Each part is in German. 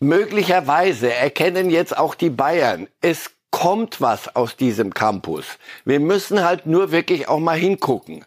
möglicherweise erkennen jetzt auch die Bayern, es kommt was aus diesem Campus. Wir müssen halt nur wirklich auch mal hingucken.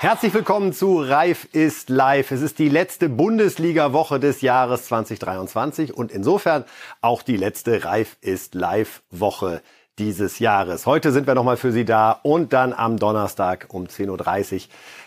Herzlich willkommen zu Reif ist live. Es ist die letzte Bundesliga-Woche des Jahres 2023 und insofern auch die letzte Reif ist live-Woche dieses Jahres. Heute sind wir nochmal für Sie da und dann am Donnerstag um 10.30 Uhr,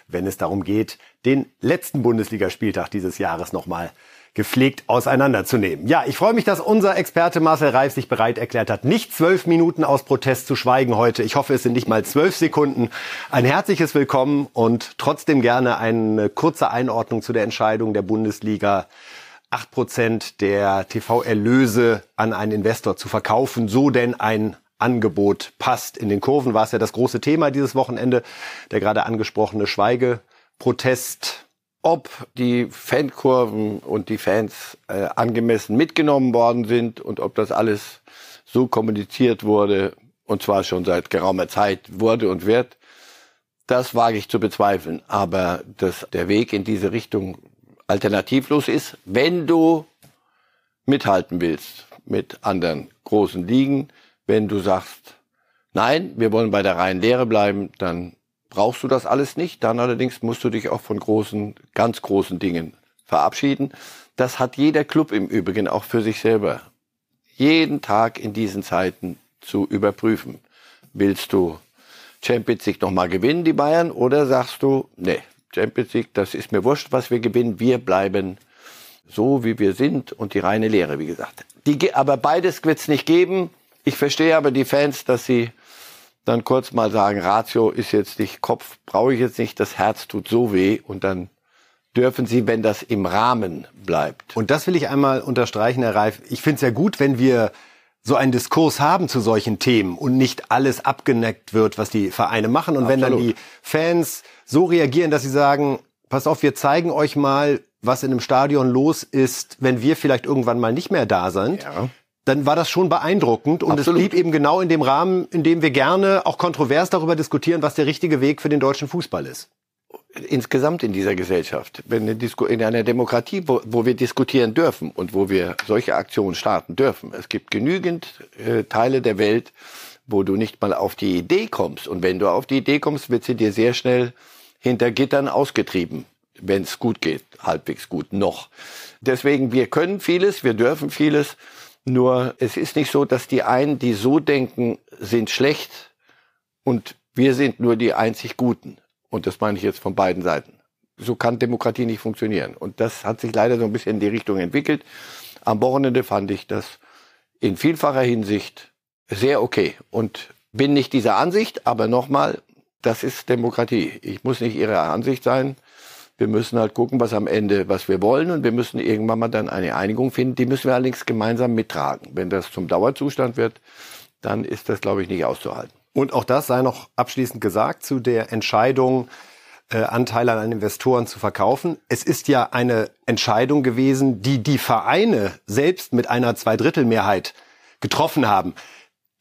wenn es darum geht, den letzten Bundesligaspieltag dieses Jahres nochmal gepflegt auseinanderzunehmen. Ja, ich freue mich, dass unser Experte Marcel Reif sich bereit erklärt hat, nicht zwölf Minuten aus Protest zu schweigen heute. Ich hoffe, es sind nicht mal zwölf Sekunden. Ein herzliches Willkommen und trotzdem gerne eine kurze Einordnung zu der Entscheidung der Bundesliga. acht Prozent der TV-Erlöse an einen Investor zu verkaufen, so denn ein Angebot passt. In den Kurven war es ja das große Thema dieses Wochenende, der gerade angesprochene Schweigeprotest ob die Fankurven und die Fans äh, angemessen mitgenommen worden sind und ob das alles so kommuniziert wurde, und zwar schon seit geraumer Zeit wurde und wird, das wage ich zu bezweifeln. Aber dass der Weg in diese Richtung alternativlos ist, wenn du mithalten willst mit anderen großen Ligen, wenn du sagst, nein, wir wollen bei der reinen Lehre bleiben, dann brauchst du das alles nicht. Dann allerdings musst du dich auch von großen, ganz großen Dingen verabschieden. Das hat jeder Club im Übrigen auch für sich selber jeden Tag in diesen Zeiten zu überprüfen. Willst du Champions League nochmal gewinnen, die Bayern, oder sagst du, nee, Champions League, das ist mir wurscht, was wir gewinnen, wir bleiben so, wie wir sind und die reine Lehre, wie gesagt. Die, aber beides wird es nicht geben. Ich verstehe aber die Fans, dass sie dann kurz mal sagen, Ratio ist jetzt nicht Kopf, brauche ich jetzt nicht, das Herz tut so weh und dann dürfen Sie, wenn das im Rahmen bleibt. Und das will ich einmal unterstreichen, Herr Reif. Ich finde es ja gut, wenn wir so einen Diskurs haben zu solchen Themen und nicht alles abgeneckt wird, was die Vereine machen. Und Absolut. wenn dann die Fans so reagieren, dass sie sagen, pass auf, wir zeigen euch mal, was in einem Stadion los ist, wenn wir vielleicht irgendwann mal nicht mehr da sind. Ja dann war das schon beeindruckend und Absolut. es blieb eben genau in dem Rahmen, in dem wir gerne auch kontrovers darüber diskutieren, was der richtige Weg für den deutschen Fußball ist. Insgesamt in dieser Gesellschaft, in einer Demokratie, wo, wo wir diskutieren dürfen und wo wir solche Aktionen starten dürfen. Es gibt genügend äh, Teile der Welt, wo du nicht mal auf die Idee kommst. Und wenn du auf die Idee kommst, wird sie dir sehr schnell hinter Gittern ausgetrieben, wenn es gut geht, halbwegs gut noch. Deswegen, wir können vieles, wir dürfen vieles. Nur es ist nicht so, dass die einen, die so denken, sind schlecht und wir sind nur die einzig Guten. Und das meine ich jetzt von beiden Seiten. So kann Demokratie nicht funktionieren. Und das hat sich leider so ein bisschen in die Richtung entwickelt. Am Wochenende fand ich das in vielfacher Hinsicht sehr okay und bin nicht dieser Ansicht, aber nochmal, das ist Demokratie. Ich muss nicht Ihrer Ansicht sein. Wir müssen halt gucken, was am Ende, was wir wollen und wir müssen irgendwann mal dann eine Einigung finden. Die müssen wir allerdings gemeinsam mittragen. Wenn das zum Dauerzustand wird, dann ist das, glaube ich, nicht auszuhalten. Und auch das sei noch abschließend gesagt zu der Entscheidung, äh, Anteile an Investoren zu verkaufen. Es ist ja eine Entscheidung gewesen, die die Vereine selbst mit einer Zweidrittelmehrheit getroffen haben.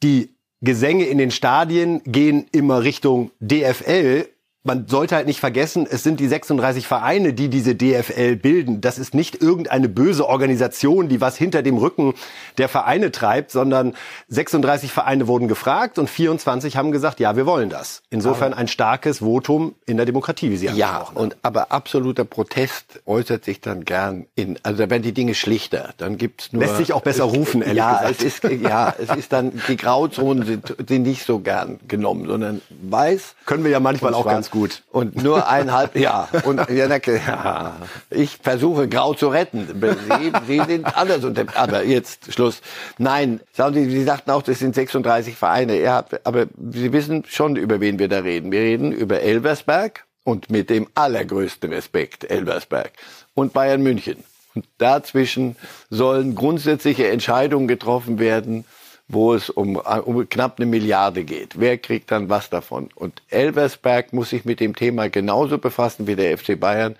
Die Gesänge in den Stadien gehen immer Richtung DFL man sollte halt nicht vergessen, es sind die 36 Vereine, die diese DFL bilden. Das ist nicht irgendeine böse Organisation, die was hinter dem Rücken der Vereine treibt, sondern 36 Vereine wurden gefragt und 24 haben gesagt, ja, wir wollen das. Insofern ein starkes Votum in der Demokratie, wie Sie haben Ja, und aber absoluter Protest äußert sich dann gern in, also da werden die Dinge schlichter. Dann gibt's nur lässt sich auch besser rufen. Ehrlich ja, gesagt. es ist ja, es ist dann die Grauzonen sind, sind nicht so gern genommen, sondern weiß. Können wir ja manchmal auch ganz gut. Und nur eineinhalb, ja. Und ja, ja, ich versuche grau zu retten. Sie, Sie sind anders. Aber jetzt Schluss. Nein, sagen Sie, Sie sagten auch, das sind 36 Vereine. Ja, aber Sie wissen schon, über wen wir da reden. Wir reden über Elversberg und mit dem allergrößten Respekt Elversberg und Bayern München. Und dazwischen sollen grundsätzliche Entscheidungen getroffen werden, wo es um, um knapp eine Milliarde geht. Wer kriegt dann was davon? Und Elversberg muss sich mit dem Thema genauso befassen wie der FC Bayern.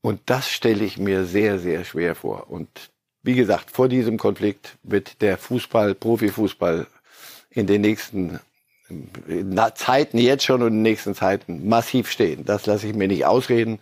Und das stelle ich mir sehr, sehr schwer vor. Und wie gesagt, vor diesem Konflikt wird der Fußball, Profifußball in den nächsten Zeiten jetzt schon und in den nächsten Zeiten massiv stehen. Das lasse ich mir nicht ausreden.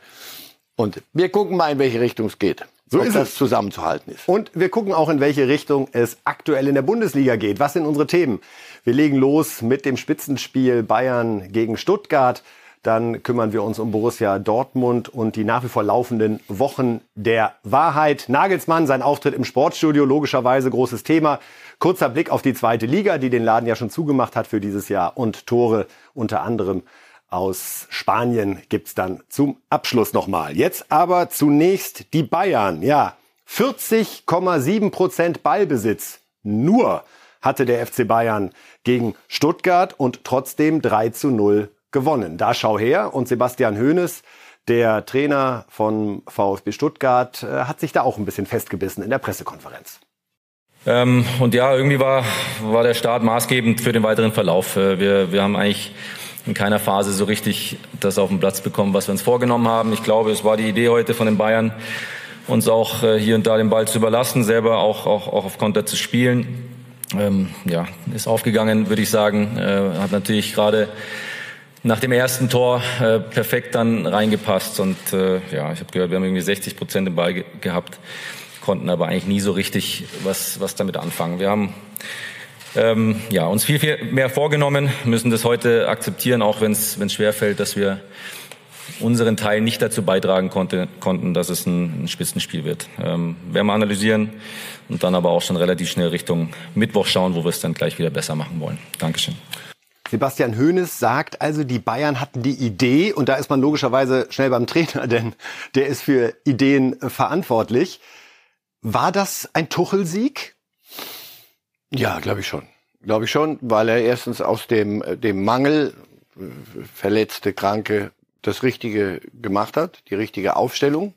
Und wir gucken mal, in welche Richtung es geht. So ob ist das es. zusammenzuhalten ist. Und wir gucken auch, in welche Richtung es aktuell in der Bundesliga geht. Was sind unsere Themen? Wir legen los mit dem Spitzenspiel Bayern gegen Stuttgart. Dann kümmern wir uns um Borussia Dortmund und die nach wie vor laufenden Wochen der Wahrheit. Nagelsmann, sein Auftritt im Sportstudio, logischerweise großes Thema. Kurzer Blick auf die zweite Liga, die den Laden ja schon zugemacht hat für dieses Jahr und Tore unter anderem aus Spanien gibt's dann zum Abschluss nochmal. Jetzt aber zunächst die Bayern. Ja, 40,7 Prozent Ballbesitz. Nur hatte der FC Bayern gegen Stuttgart und trotzdem 3 zu 0 gewonnen. Da schau her und Sebastian Hoeneß, der Trainer von VfB Stuttgart, äh, hat sich da auch ein bisschen festgebissen in der Pressekonferenz. Ähm, und ja, irgendwie war, war der Start maßgebend für den weiteren Verlauf. Äh, wir, wir haben eigentlich in keiner Phase so richtig das auf den Platz bekommen, was wir uns vorgenommen haben. Ich glaube, es war die Idee heute von den Bayern, uns auch äh, hier und da den Ball zu überlassen, selber auch, auch, auch auf Konter zu spielen. Ähm, ja, ist aufgegangen, würde ich sagen. Äh, hat natürlich gerade nach dem ersten Tor äh, perfekt dann reingepasst. Und äh, ja, ich habe gehört, wir haben irgendwie 60 Prozent im Ball ge gehabt, konnten aber eigentlich nie so richtig was, was damit anfangen. Wir haben ähm, ja, uns viel, viel mehr vorgenommen, müssen das heute akzeptieren, auch wenn es schwerfällt, dass wir unseren Teil nicht dazu beitragen konnte, konnten, dass es ein, ein Spitzenspiel wird. Ähm, werden wir analysieren und dann aber auch schon relativ schnell Richtung Mittwoch schauen, wo wir es dann gleich wieder besser machen wollen. Dankeschön. Sebastian Hoeneß sagt also, die Bayern hatten die Idee, und da ist man logischerweise schnell beim Trainer, denn der ist für Ideen verantwortlich. War das ein Tuchelsieg? Ja, glaube ich schon. Glaube ich schon, weil er erstens aus dem, dem Mangel, verletzte, kranke, das Richtige gemacht hat, die richtige Aufstellung.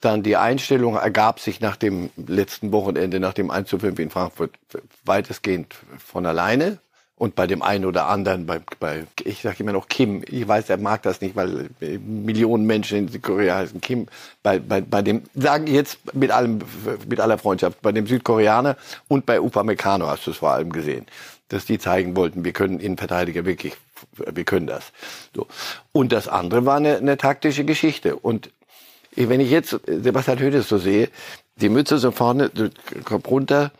Dann die Einstellung ergab sich nach dem letzten Wochenende, nach dem 1 zu 5 in Frankfurt, weitestgehend von alleine und bei dem einen oder anderen, bei, bei ich sage immer noch Kim, ich weiß, er mag das nicht, weil Millionen Menschen in Südkorea heißen Kim, bei, bei, bei dem, sagen jetzt mit allem, mit aller Freundschaft, bei dem Südkoreaner und bei Upamecano hast du es vor allem gesehen, dass die zeigen wollten, wir können Innenverteidiger wirklich, wir können das. So. Und das andere war eine, eine taktische Geschichte und wenn ich jetzt Sebastian Hödes so sehe, die Mütze so vorne, kommt runter,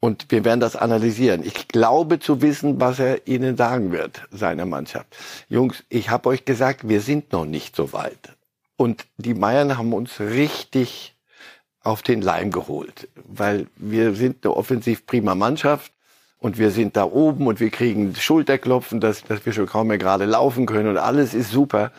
und wir werden das analysieren. Ich glaube zu wissen, was er Ihnen sagen wird, seiner Mannschaft. Jungs, ich habe euch gesagt, wir sind noch nicht so weit. Und die Bayern haben uns richtig auf den Leim geholt, weil wir sind eine offensiv prima Mannschaft und wir sind da oben und wir kriegen Schulterklopfen, dass, dass wir schon kaum mehr gerade laufen können und alles ist super.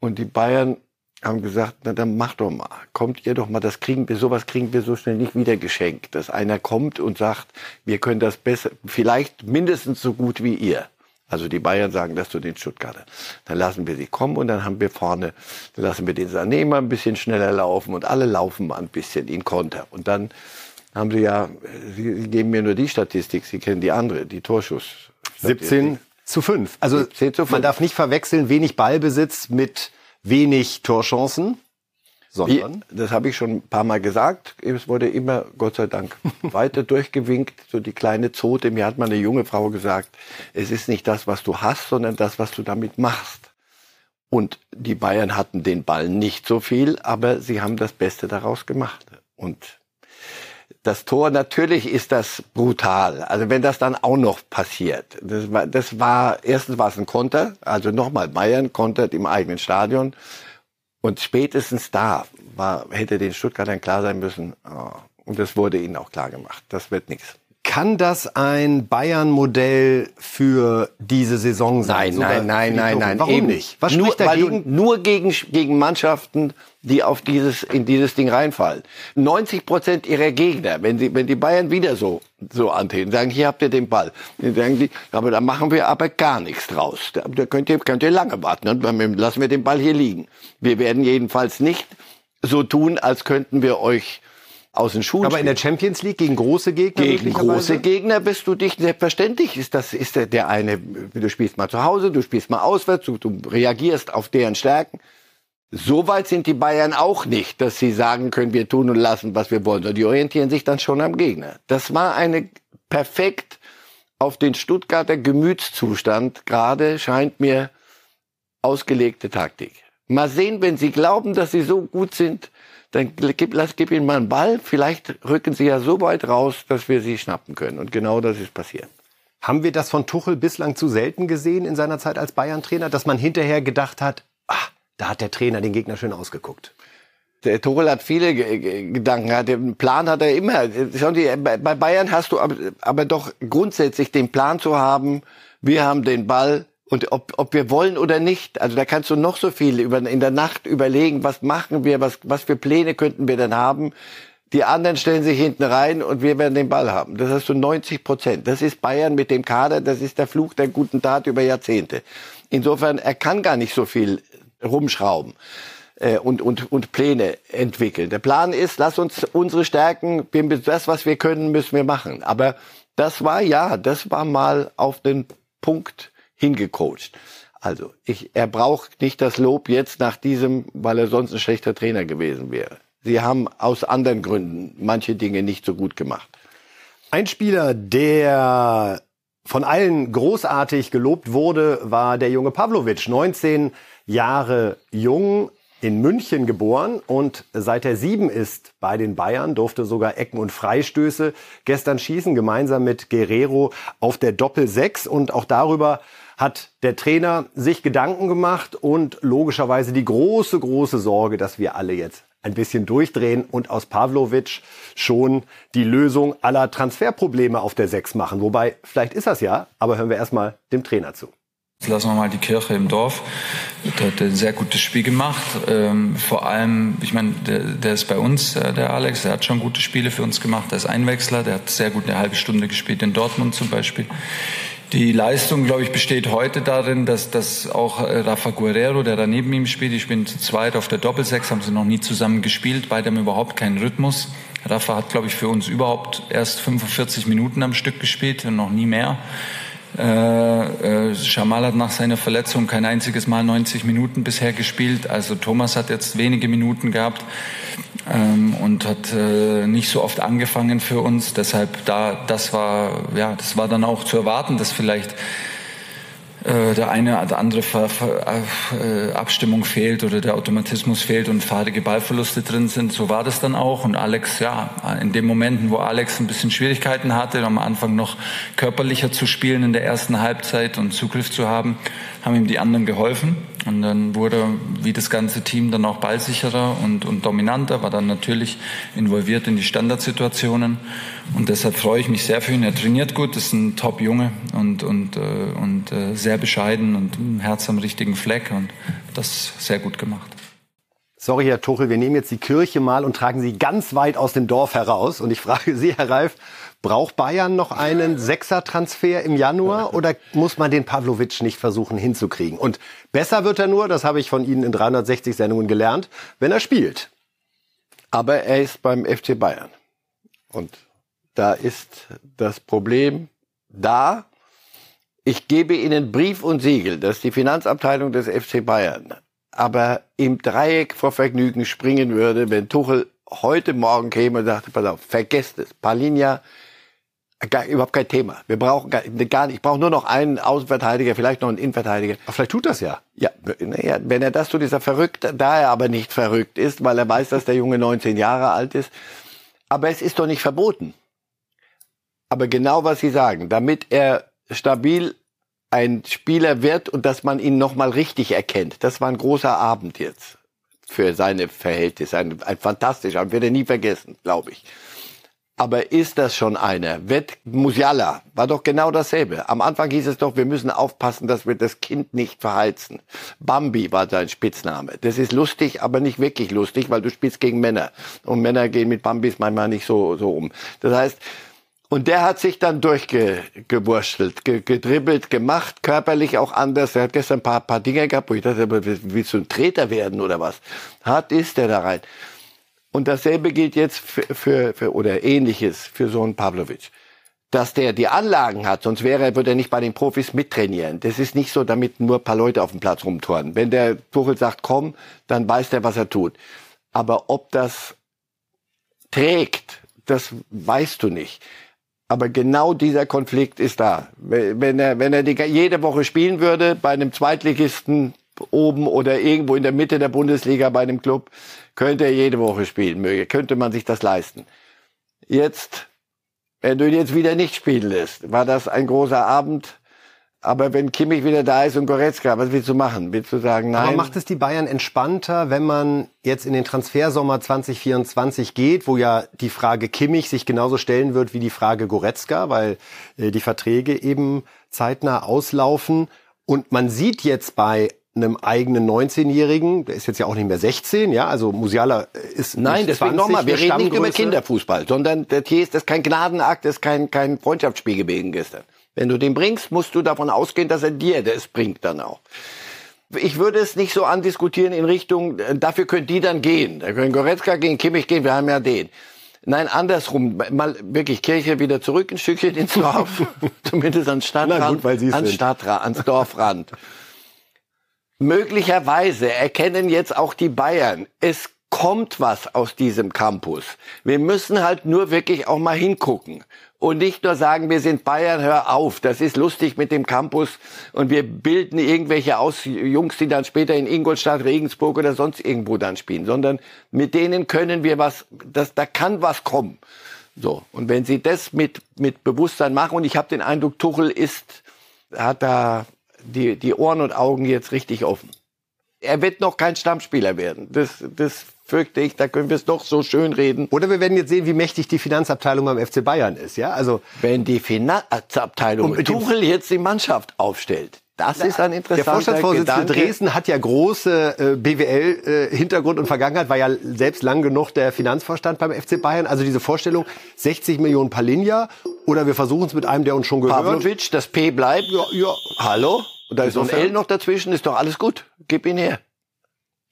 Und die Bayern haben gesagt, na dann mach doch mal, kommt ihr doch mal, das kriegen wir, sowas kriegen wir so schnell nicht wieder geschenkt, dass einer kommt und sagt, wir können das besser, vielleicht mindestens so gut wie ihr. Also die Bayern sagen das zu den Stuttgarter. Dann lassen wir sie kommen und dann haben wir vorne, dann lassen wir den Sané mal ein bisschen schneller laufen und alle laufen mal ein bisschen in Konter. Und dann haben sie ja, sie geben mir nur die Statistik, sie kennen die andere, die Torschuss. 17 zu 5. Also 17 zu 5. man darf nicht verwechseln, wenig Ballbesitz mit wenig Torchancen, sondern. Wie, das habe ich schon ein paar Mal gesagt. Es wurde immer, Gott sei Dank, weiter durchgewinkt. So die kleine Zote. Mir hat mal eine junge Frau gesagt, es ist nicht das, was du hast, sondern das, was du damit machst. Und die Bayern hatten den Ball nicht so viel, aber sie haben das Beste daraus gemacht. Und das Tor, natürlich ist das brutal. Also wenn das dann auch noch passiert. Das war, das war erstens war es ein Konter, also nochmal Bayern kontert im eigenen Stadion. Und spätestens da war, hätte den Stuttgartern klar sein müssen, oh, und das wurde ihnen auch klar gemacht, das wird nichts. Kann das ein Bayern-Modell für diese Saison sein? Nein, nein, nein, nein, nein. Warum Eben. nicht? Was nur, dagegen? nur gegen, gegen Mannschaften, die auf dieses, in dieses Ding reinfallen. 90 Prozent ihrer Gegner, wenn, sie, wenn die Bayern wieder so, so antreten, sagen, hier habt ihr den Ball. Dann sagen die, aber da machen wir aber gar nichts draus. Da, da könnt ihr, könnt ihr lange warten. Und dann lassen wir den Ball hier liegen. Wir werden jedenfalls nicht so tun, als könnten wir euch aus den Schuhen. Aber in der Champions League gegen große Gegner? Gegen große Gegner bist du dich selbstverständlich. Ist das ist der, der eine? Du spielst mal zu Hause, du spielst mal auswärts, du, du reagierst auf deren Stärken. So weit sind die Bayern auch nicht, dass sie sagen können, wir tun und lassen, was wir wollen. Die orientieren sich dann schon am Gegner. Das war eine perfekt auf den Stuttgarter Gemütszustand gerade scheint mir ausgelegte Taktik. Mal sehen, wenn Sie glauben, dass Sie so gut sind, dann gib, lass, gib Ihnen mal einen Ball. Vielleicht rücken Sie ja so weit raus, dass wir Sie schnappen können. Und genau das ist passiert. Haben wir das von Tuchel bislang zu selten gesehen in seiner Zeit als Bayern-Trainer, dass man hinterher gedacht hat, ach, da hat der Trainer den Gegner schön ausgeguckt? Der Tuchel hat viele Gedanken, den Plan hat er immer. Bei Bayern hast du aber, aber doch grundsätzlich den Plan zu haben, wir haben den Ball und ob, ob wir wollen oder nicht. Also da kannst du noch so viel über, in der Nacht überlegen, was machen wir, was, was für Pläne könnten wir denn haben. Die anderen stellen sich hinten rein und wir werden den Ball haben. Das hast du 90 Prozent. Das ist Bayern mit dem Kader, das ist der Fluch der guten Tat über Jahrzehnte. Insofern, er kann gar nicht so viel rumschrauben äh, und, und, und Pläne entwickeln. Der Plan ist, lass uns unsere Stärken, das, was wir können, müssen wir machen. Aber das war ja, das war mal auf den Punkt hingecoacht. Also, ich, er braucht nicht das Lob jetzt nach diesem, weil er sonst ein schlechter Trainer gewesen wäre. Sie haben aus anderen Gründen manche Dinge nicht so gut gemacht. Ein Spieler, der von allen großartig gelobt wurde, war der junge Pavlovic, 19 Jahre jung, in München geboren und seit er sieben ist bei den Bayern, durfte sogar Ecken und Freistöße gestern schießen, gemeinsam mit Guerrero auf der Doppel 6 und auch darüber hat der Trainer sich Gedanken gemacht und logischerweise die große, große Sorge, dass wir alle jetzt ein bisschen durchdrehen und aus Pavlovic schon die Lösung aller Transferprobleme auf der Sechs machen. Wobei, vielleicht ist das ja, aber hören wir erstmal dem Trainer zu. Lassen wir mal die Kirche im Dorf. Der hat ein sehr gutes Spiel gemacht. Ähm, vor allem, ich meine, der, der, ist bei uns, äh, der Alex, der hat schon gute Spiele für uns gemacht. Der ist Einwechsler, der hat sehr gut eine halbe Stunde gespielt in Dortmund zum Beispiel. Die Leistung, glaube ich, besteht heute darin, dass, dass auch äh, Rafa Guerrero, der da neben ihm spielt, die spielen zu zweit auf der Doppelsechs, haben sie noch nie zusammen gespielt, beide haben überhaupt keinen Rhythmus. Rafa hat, glaube ich, für uns überhaupt erst 45 Minuten am Stück gespielt und noch nie mehr. Äh, äh, Schamal hat nach seiner Verletzung kein einziges Mal 90 Minuten bisher gespielt. Also Thomas hat jetzt wenige Minuten gehabt ähm, und hat äh, nicht so oft angefangen für uns. Deshalb da, das war ja, das war dann auch zu erwarten, dass vielleicht der eine oder andere Ver Ver äh, Abstimmung fehlt oder der Automatismus fehlt und fahrige Ballverluste drin sind. So war das dann auch. Und Alex, ja, in den Momenten, wo Alex ein bisschen Schwierigkeiten hatte, am Anfang noch körperlicher zu spielen in der ersten Halbzeit und Zugriff zu haben, haben ihm die anderen geholfen. Und dann wurde wie das ganze Team dann auch ballsicherer und, und dominanter, war dann natürlich involviert in die Standardsituationen. Und deshalb freue ich mich sehr für ihn. Er trainiert gut, ist ein Top-Junge und, und, äh, und äh, sehr bescheiden und ein Herz am richtigen Fleck und das sehr gut gemacht. Sorry, Herr Tuchel, wir nehmen jetzt die Kirche mal und tragen sie ganz weit aus dem Dorf heraus. Und ich frage Sie, Herr Reif, Braucht Bayern noch einen Sechser-Transfer im Januar oder muss man den Pavlovic nicht versuchen hinzukriegen? Und besser wird er nur, das habe ich von Ihnen in 360 Sendungen gelernt, wenn er spielt. Aber er ist beim FC Bayern. Und da ist das Problem da. Ich gebe Ihnen Brief und Siegel, dass die Finanzabteilung des FC Bayern aber im Dreieck vor Vergnügen springen würde, wenn Tuchel heute Morgen käme und sagte, pass auf, vergesst es. Palinja Gar, überhaupt kein Thema. Wir brauchen gar, gar nicht. Ich brauche nur noch einen Außenverteidiger, vielleicht noch einen Innenverteidiger. Aber vielleicht tut das ja. Ja, naja, wenn er das tut, ist er verrückt. Da er aber nicht verrückt ist, weil er weiß, dass der Junge 19 Jahre alt ist. Aber es ist doch nicht verboten. Aber genau was Sie sagen, damit er stabil ein Spieler wird und dass man ihn noch mal richtig erkennt. Das war ein großer Abend jetzt für seine Verhältnisse. Ein, ein fantastischer, wird er nie vergessen, glaube ich. Aber ist das schon einer? Wird Musiala war doch genau dasselbe. Am Anfang hieß es doch, wir müssen aufpassen, dass wir das Kind nicht verheizen. Bambi war sein Spitzname. Das ist lustig, aber nicht wirklich lustig, weil du spielst gegen Männer. Und Männer gehen mit Bambis manchmal nicht so, so um. Das heißt, und der hat sich dann durchgewurschtelt, gedribbelt, gemacht, körperlich auch anders. Er hat gestern ein paar, paar Dinge gehabt, wo ich dachte, willst du ein Treter werden oder was? Hart ist der da rein. Und dasselbe gilt jetzt für, für, für oder ähnliches für so einen Pavlovic. Dass der die Anlagen hat, sonst wäre, würde er nicht bei den Profis mittrainieren. Das ist nicht so, damit nur ein paar Leute auf dem Platz rumturnen. Wenn der Tuchel sagt, komm, dann weiß der, was er tut. Aber ob das trägt, das weißt du nicht. Aber genau dieser Konflikt ist da. Wenn er, wenn er die, jede Woche spielen würde bei einem Zweitligisten oben oder irgendwo in der Mitte der Bundesliga bei einem Club, könnte er jede Woche spielen, möge, könnte man sich das leisten. Jetzt, wenn du ihn jetzt wieder nicht spielen lässt, war das ein großer Abend. Aber wenn Kimmich wieder da ist und Goretzka, was willst du machen? Willst du sagen, nein? Aber macht es die Bayern entspannter, wenn man jetzt in den Transfersommer 2024 geht, wo ja die Frage Kimmich sich genauso stellen wird wie die Frage Goretzka, weil äh, die Verträge eben zeitnah auslaufen. Und man sieht jetzt bei einem eigenen 19-Jährigen, der ist jetzt ja auch nicht mehr 16, ja, also Musiala ist Nein, deswegen nochmal, wir reden nicht über Kinderfußball, sondern das hier ist das kein Gnadenakt, das ist kein, kein Freundschaftsspiel gewesen gestern. Wenn du den bringst, musst du davon ausgehen, dass er dir das bringt dann auch. Ich würde es nicht so andiskutieren in Richtung, äh, dafür können die dann gehen. Da können Goretzka gehen, Kimmich gehen, wir haben ja den. Nein, andersrum, mal wirklich Kirche wieder zurück, ein Stückchen ins Dorf, zumindest ans Stadtrand, Na gut, ans Stadtrand, ans Dorfrand. Möglicherweise erkennen jetzt auch die Bayern, es kommt was aus diesem Campus. Wir müssen halt nur wirklich auch mal hingucken und nicht nur sagen, wir sind Bayern, hör auf, das ist lustig mit dem Campus und wir bilden irgendwelche aus Jungs, die dann später in Ingolstadt, Regensburg oder sonst irgendwo dann spielen, sondern mit denen können wir was, das, da kann was kommen. So und wenn sie das mit mit Bewusstsein machen und ich habe den Eindruck, Tuchel ist hat da die, die Ohren und Augen jetzt richtig offen. Er wird noch kein Stammspieler werden. Das, das fürchte ich, da können wir es doch so schön reden. Oder wir werden jetzt sehen, wie mächtig die Finanzabteilung beim FC Bayern ist, ja? Also wenn die Finanzabteilung Tuchel jetzt die Mannschaft aufstellt, das ist ein interessanter Der Vorstandsvorsitzende Dresden hat ja große äh, BWL-Hintergrund äh, und Vergangenheit, war ja selbst lang genug der Finanzvorstand beim FC Bayern. Also diese Vorstellung, 60 Millionen Palinja oder wir versuchen es mit einem, der uns schon gehört. Pavlovic, das P bleibt. Ja, ja. Hallo? Und da ist noch ein L noch dazwischen, ist doch alles gut. Gib ihn her.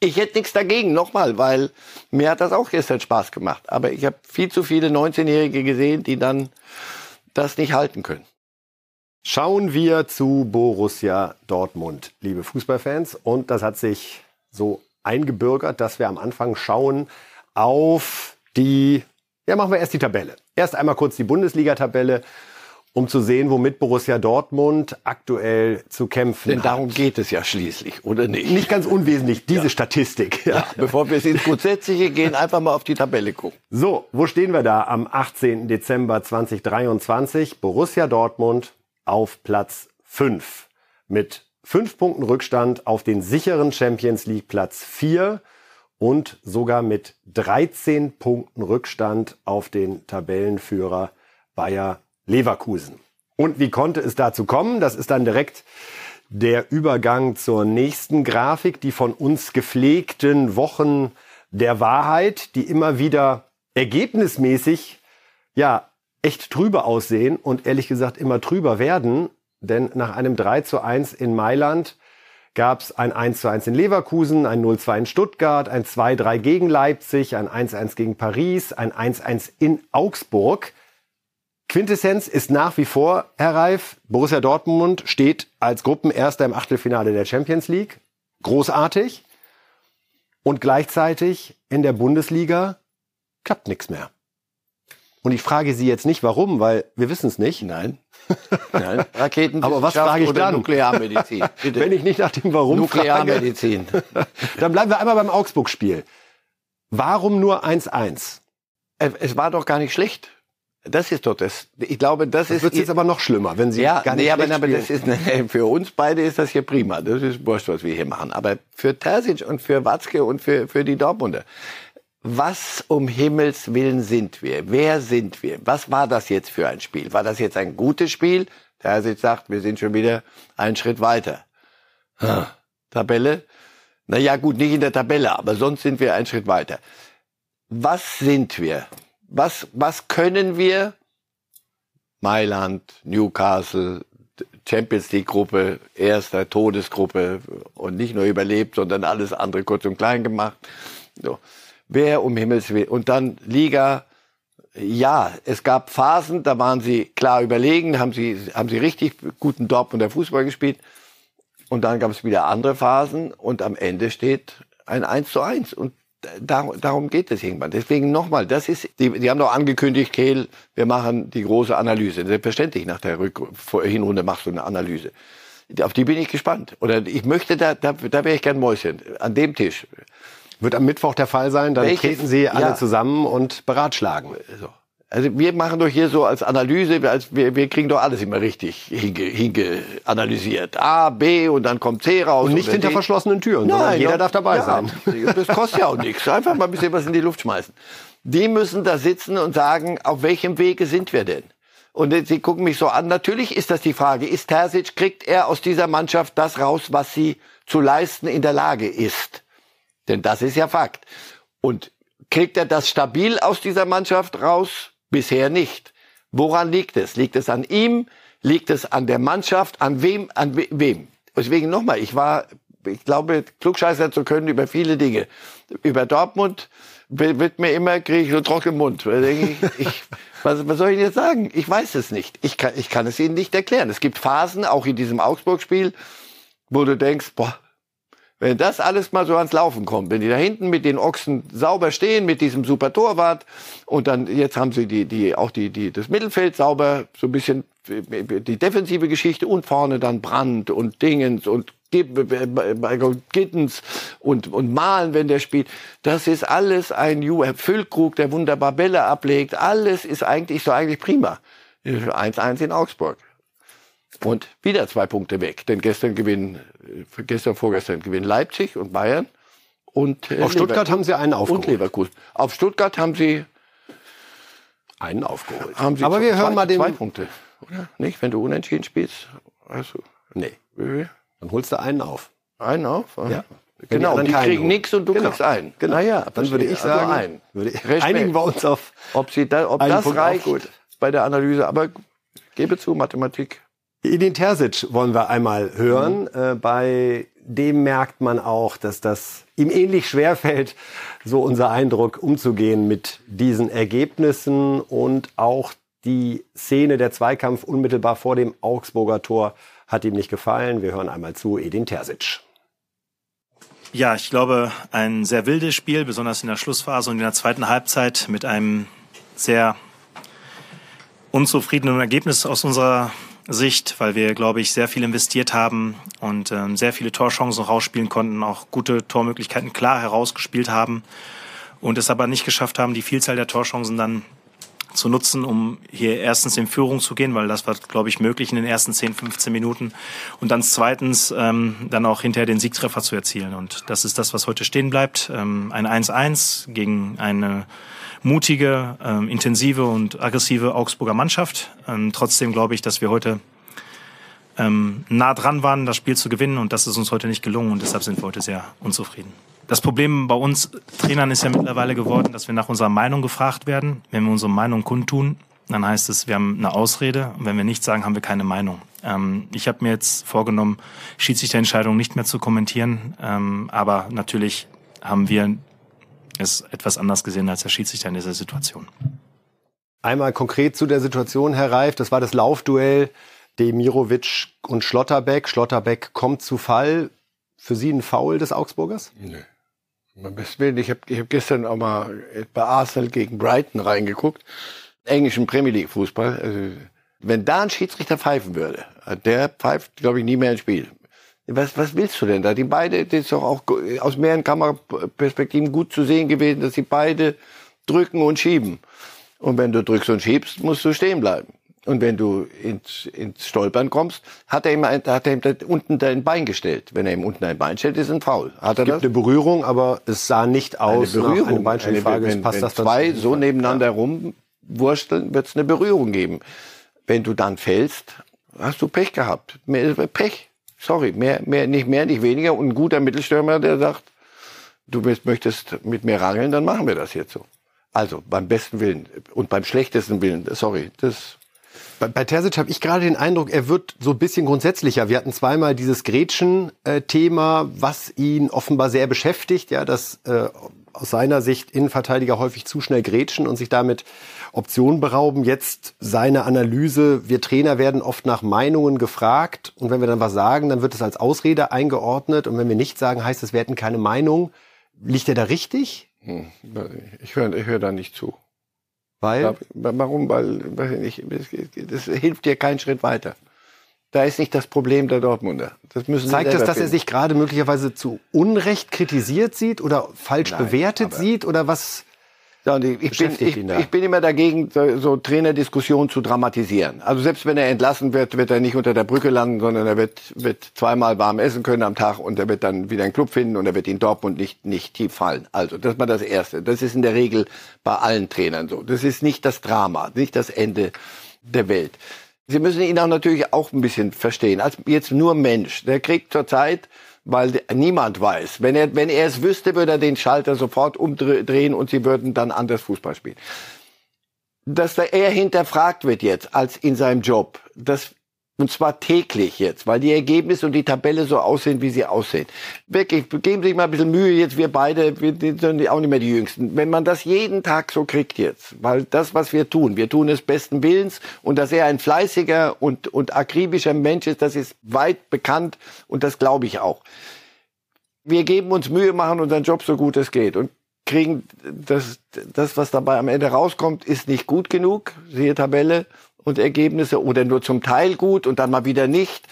Ich hätte nichts dagegen, nochmal, weil mir hat das auch gestern Spaß gemacht. Aber ich habe viel zu viele 19-Jährige gesehen, die dann das nicht halten können. Schauen wir zu Borussia Dortmund, liebe Fußballfans. Und das hat sich so eingebürgert, dass wir am Anfang schauen auf die, ja, machen wir erst die Tabelle. Erst einmal kurz die Bundesliga-Tabelle, um zu sehen, womit Borussia Dortmund aktuell zu kämpfen Denn darum hat. geht es ja schließlich, oder nicht? Nicht ganz unwesentlich, diese ja. Statistik. Ja. ja. bevor wir ins Grundsätzliche gehen, einfach mal auf die Tabelle gucken. So, wo stehen wir da am 18. Dezember 2023? Borussia Dortmund auf Platz 5 mit fünf Punkten Rückstand auf den sicheren Champions League Platz 4 und sogar mit 13 Punkten Rückstand auf den Tabellenführer Bayer Leverkusen. Und wie konnte es dazu kommen? Das ist dann direkt der Übergang zur nächsten Grafik, die von uns gepflegten Wochen der Wahrheit, die immer wieder ergebnismäßig ja echt trübe aussehen und ehrlich gesagt immer trüber werden. Denn nach einem 3 zu 1 in Mailand gab es ein 1 zu 1 in Leverkusen, ein 0 2 in Stuttgart, ein 2-3 gegen Leipzig, ein 1-1 gegen Paris, ein 1-1 in Augsburg. Quintessenz ist nach wie vor, Herr Reif, Borussia Dortmund steht als Gruppenerster im Achtelfinale der Champions League. Großartig. Und gleichzeitig in der Bundesliga klappt nichts mehr. Und ich frage Sie jetzt nicht, warum, weil wir wissen es nicht. Nein. Nein. Raketen. Aber was frage ich dann? Nuklearmedizin. Bitte. Wenn ich nicht nach dem Warum Nuklearmedizin. frage, dann bleiben wir einmal beim Augsburg-Spiel. Warum nur 1-1? Es war doch gar nicht schlecht. Das ist doch das. Ich glaube, das, das ist. wird jetzt aber noch schlimmer, wenn Sie ja, gar nicht nee, aber, aber das ist für uns beide ist das hier prima. Das ist wurscht, was wir hier machen. Aber für Terzic und für Watzke und für für die Dortmunder was um Himmels Willen sind wir? Wer sind wir? Was war das jetzt für ein Spiel? War das jetzt ein gutes Spiel? Der Herr sagt, wir sind schon wieder einen Schritt weiter. Hm. Tabelle? Na ja, gut, nicht in der Tabelle, aber sonst sind wir einen Schritt weiter. Was sind wir? Was, was können wir? Mailand, Newcastle, Champions League Gruppe, erster Todesgruppe und nicht nur überlebt, sondern alles andere kurz und klein gemacht. So. Wer um Himmels Willen. Und dann Liga, ja, es gab Phasen, da waren sie klar überlegen, haben sie, haben sie richtig guten Dortmunder Fußball gespielt. Und dann gab es wieder andere Phasen und am Ende steht ein 1 zu 1. Und da, darum geht es irgendwann. Deswegen nochmal, das ist, die, die haben doch angekündigt, Kehl, wir machen die große Analyse. Selbstverständlich, nach der Rück Hinrunde machst du eine Analyse. Auf die bin ich gespannt. Oder ich möchte, da, da, da wäre ich gern Mäuschen, an dem Tisch. Wird am Mittwoch der Fall sein, dann Welches? treten Sie alle Ja. zusammen und beratschlagen. So. Also wir machen doch hier so als Analyse, als wir, wir kriegen doch alles immer richtig hinge, hinge analysiert. A, B und dann kommt C raus. Und nicht hinter D. verschlossenen Türen, sondern jeder doch. darf dabei ja, sein. Das kostet ja auch nichts. Einfach mal ein bisschen was in die Luft schmeißen. Die müssen da sitzen und sagen, auf welchem Wege sind wir denn? Und sie gucken mich so an. Natürlich ist das die Frage, ist Terzic, kriegt er aus dieser Mannschaft das raus, was sie zu leisten in der Lage ist? Denn das ist ja Fakt. Und kriegt er das stabil aus dieser Mannschaft raus? Bisher nicht. Woran liegt es? Liegt es an ihm? Liegt es an der Mannschaft? An wem? An we wem? Deswegen nochmal, ich war, ich glaube, klugscheißer zu können über viele Dinge. Über Dortmund wi- wird mir immer, kriege ich so trockenen Mund. Ich, ich, was, was soll ich jetzt sagen? Ich weiß es nicht. Ich kann, ich kann es Ihnen nicht erklären. Es gibt Phasen, auch in diesem Augsburg-Spiel, wo du denkst, boah, wenn das alles mal so ans Laufen kommt, wenn die da hinten mit den Ochsen sauber stehen, mit diesem super Torwart und dann jetzt haben sie die, die, auch die, die, das Mittelfeld sauber, so ein bisschen die defensive Geschichte und vorne dann Brand und Dingens und Gib- Gittens und, und Malen, wenn der spielt. Das ist alles ein Ju Füllkrug, der wunderbar Bälle ablegt. Alles ist eigentlich so eigentlich prima. 1-1 in Augsburg. Und wieder zwei Punkte weg. Denn gestern gewinnen, äh, gestern, vorgestern gewinnen Leipzig und Bayern. Und, äh, Auf Stuttgart Lever- haben Sie einen Und aufgeholt. Leverkusen. Auf Stuttgart haben sie, Einen aufgeholt. haben sie Aber wir zwei, hören mal den... zwei Punkte. Oder? Nicht? Wenn du unentschieden spielst. Also, Nee, dann holst du einen auf. einen auf. Ja. Die Genau, die keinen kriegen nichts und du Genau. kriegst einen. Genau. Naja, Dann würde ich sagen, also einen. würde, Respekt. einigen wir uns auf Ob, sie da, ob das Punkt reicht bei der Analyse. Aber gebe zu, Mathematik. Edin Terzic wollen wir einmal hören. Äh, bei dem merkt man auch, dass das ihm ähnlich schwer fällt, so unser Eindruck, umzugehen mit diesen Ergebnissen und auch die Szene der Zweikampf unmittelbar vor dem Augsburger Tor hat ihm nicht gefallen. Wir hören einmal zu Edin Terzic. Ja, ich glaube, ein sehr wildes Spiel, besonders in der Schlussphase und in der zweiten Halbzeit mit einem sehr unzufriedenen Ergebnis aus unserer Sicht, weil wir, glaube ich, sehr viel investiert haben und ähm, sehr viele Torchancen rausspielen konnten, auch gute Tormöglichkeiten klar herausgespielt haben und es aber nicht geschafft haben, die Vielzahl der Torchancen dann zu nutzen, um hier erstens in Führung zu gehen, weil das war, glaube ich, möglich in den ersten 10, 15 Minuten und dann zweitens ähm, dann auch hinterher den Siegtreffer zu erzielen. Und das ist das, was heute stehen bleibt. Ähm, ein 1-1 gegen eine mutige, ähm, intensive und aggressive Augsburger Mannschaft. Ähm, trotzdem glaube ich, dass wir heute ähm, nah dran waren, das Spiel zu gewinnen und das ist uns heute nicht gelungen und deshalb sind wir heute sehr unzufrieden. Das Problem bei uns Trainern ist ja mittlerweile geworden, dass wir nach unserer Meinung gefragt werden. Wenn wir unsere Meinung kundtun, dann heißt es, wir haben eine Ausrede und wenn wir nichts sagen, haben wir keine Meinung. Ähm, ich habe mir jetzt vorgenommen, Schiedsrichterentscheidungen nicht mehr zu kommentieren, ähm, aber natürlich haben wir es etwas anders gesehen als der Schiedsrichter in dieser Situation. Einmal konkret zu der Situation, Herr Reif. Das war das Laufduell Demirovic und Schlotterbeck. Schlotterbeck kommt zu Fall. Für Sie ein Foul des Augsburgers? Nö. Am besten Willen, ich habe ich hab gestern auch mal bei Arsenal gegen Brighton reingeguckt. Englischen Premier League Fußball. Also, wenn da ein Schiedsrichter pfeifen würde, der pfeift, glaube ich, nie mehr ein Spiel. Was, was willst du denn da? Die beide, das ist doch auch aus mehreren Kameraperspektiven gut zu sehen gewesen, dass sie beide drücken und schieben. Und wenn du drückst und schiebst, musst du stehen bleiben. Und wenn du ins, ins Stolpern kommst, hat er ihm, hat er ihm unten dein Bein gestellt. Wenn er ihm unten ein Bein stellt, ist ein Foul. Hat er gibt das? eine Berührung, aber es sah nicht aus eine nach Berührung. einem Beinstellen. Die Frage Eine- ist, wenn, wenn dazu? zwei so nebeneinander rumwursteln, wird es eine Berührung geben. Wenn du dann fällst, hast du Pech gehabt. Pech. Sorry, mehr, mehr, nicht mehr, nicht weniger. Und ein guter Mittelstürmer, der sagt, du möchtest mit mir rangeln, dann machen wir das jetzt so. Also beim besten Willen und beim schlechtesten Willen, sorry, das Bei, bei Terzic habe ich gerade den Eindruck, er wird so ein bisschen grundsätzlicher. Wir hatten zweimal dieses Gretchen-Thema, was ihn offenbar sehr beschäftigt, ja, dass äh, aus seiner Sicht Innenverteidiger häufig zu schnell grätschen und sich damit Optionen berauben. Jetzt seine Analyse, wir Trainer werden oft nach Meinungen gefragt und wenn wir dann was sagen, dann wird es als Ausrede eingeordnet und wenn wir nichts sagen, heißt es, wir hätten keine Meinung. Liegt er da richtig? Hm, ich höre ich hör da nicht zu. Weil? Warum? Weil, weiß ich das hilft dir keinen Schritt weiter. Da ist nicht das Problem der Dortmunder. Das müssen Zeigt das, dass finden. er sich gerade möglicherweise zu Unrecht kritisiert sieht oder falsch Nein, bewertet sieht oder was? Ja, ich, ich, bin, ich, ich, bin, immer dagegen, so, Trainerdiskussionen zu dramatisieren. Also selbst wenn er entlassen wird, wird er nicht unter der Brücke landen, sondern er wird, wird zweimal warm essen können am Tag und er wird dann wieder einen Club finden und er wird in Dortmund nicht, nicht tief fallen. Also das war das Erste. Das ist in der Regel bei allen Trainern so. Das ist nicht das Drama, nicht das Ende der Welt. Sie müssen ihn auch natürlich auch ein bisschen verstehen. Als jetzt nur Mensch, der kriegt zurzeit weil niemand weiß. Wenn er, wenn er es wüsste, würde er den Schalter sofort umdrehen und sie würden dann anders Fußball spielen. Dass er hinterfragt wird jetzt als in seinem Job, das und zwar täglich jetzt, weil die Ergebnisse und die Tabelle so aussehen, wie sie aussehen. Wirklich, geben Sie sich mal ein bisschen Mühe jetzt, wir beide, wir sind auch nicht mehr die Jüngsten. Wenn man das jeden Tag so kriegt jetzt, weil das, was wir tun, wir tun es besten Willens und dass er ein fleißiger und, und akribischer Mensch ist, das ist weit bekannt und das glaube ich auch. Wir geben uns Mühe, machen unseren Job so gut es geht und kriegen das, das, was dabei am Ende rauskommt, ist nicht gut genug, siehe Tabelle und Ergebnisse oder nur zum Teil gut und dann mal wieder nicht.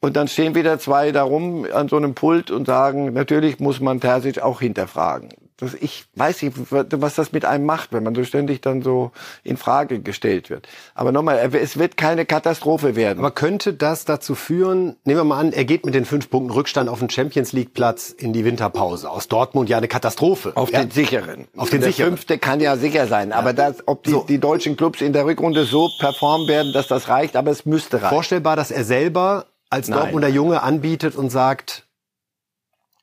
Und dann stehen wieder zwei darum an so einem Pult und sagen, natürlich muss man Terzic auch hinterfragen das, ich weiß nicht, was das mit einem macht, wenn man so ständig dann so in Frage gestellt wird. Aber nochmal, es wird keine Katastrophe werden. Aber könnte das dazu führen, nehmen wir mal an, er geht mit den fünf Punkten Rückstand auf den Champions League Platz in die Winterpause. Aus Dortmund ja eine Katastrophe. Auf ja. den sicheren. Auf den der sicheren. fünfte kann ja sicher sein. Aber das, ob die, so. die deutschen Clubs in der Rückrunde so performen werden, dass das reicht, aber es müsste reichen. Vorstellbar, dass er selber als Nein. Dortmunder Junge anbietet und sagt,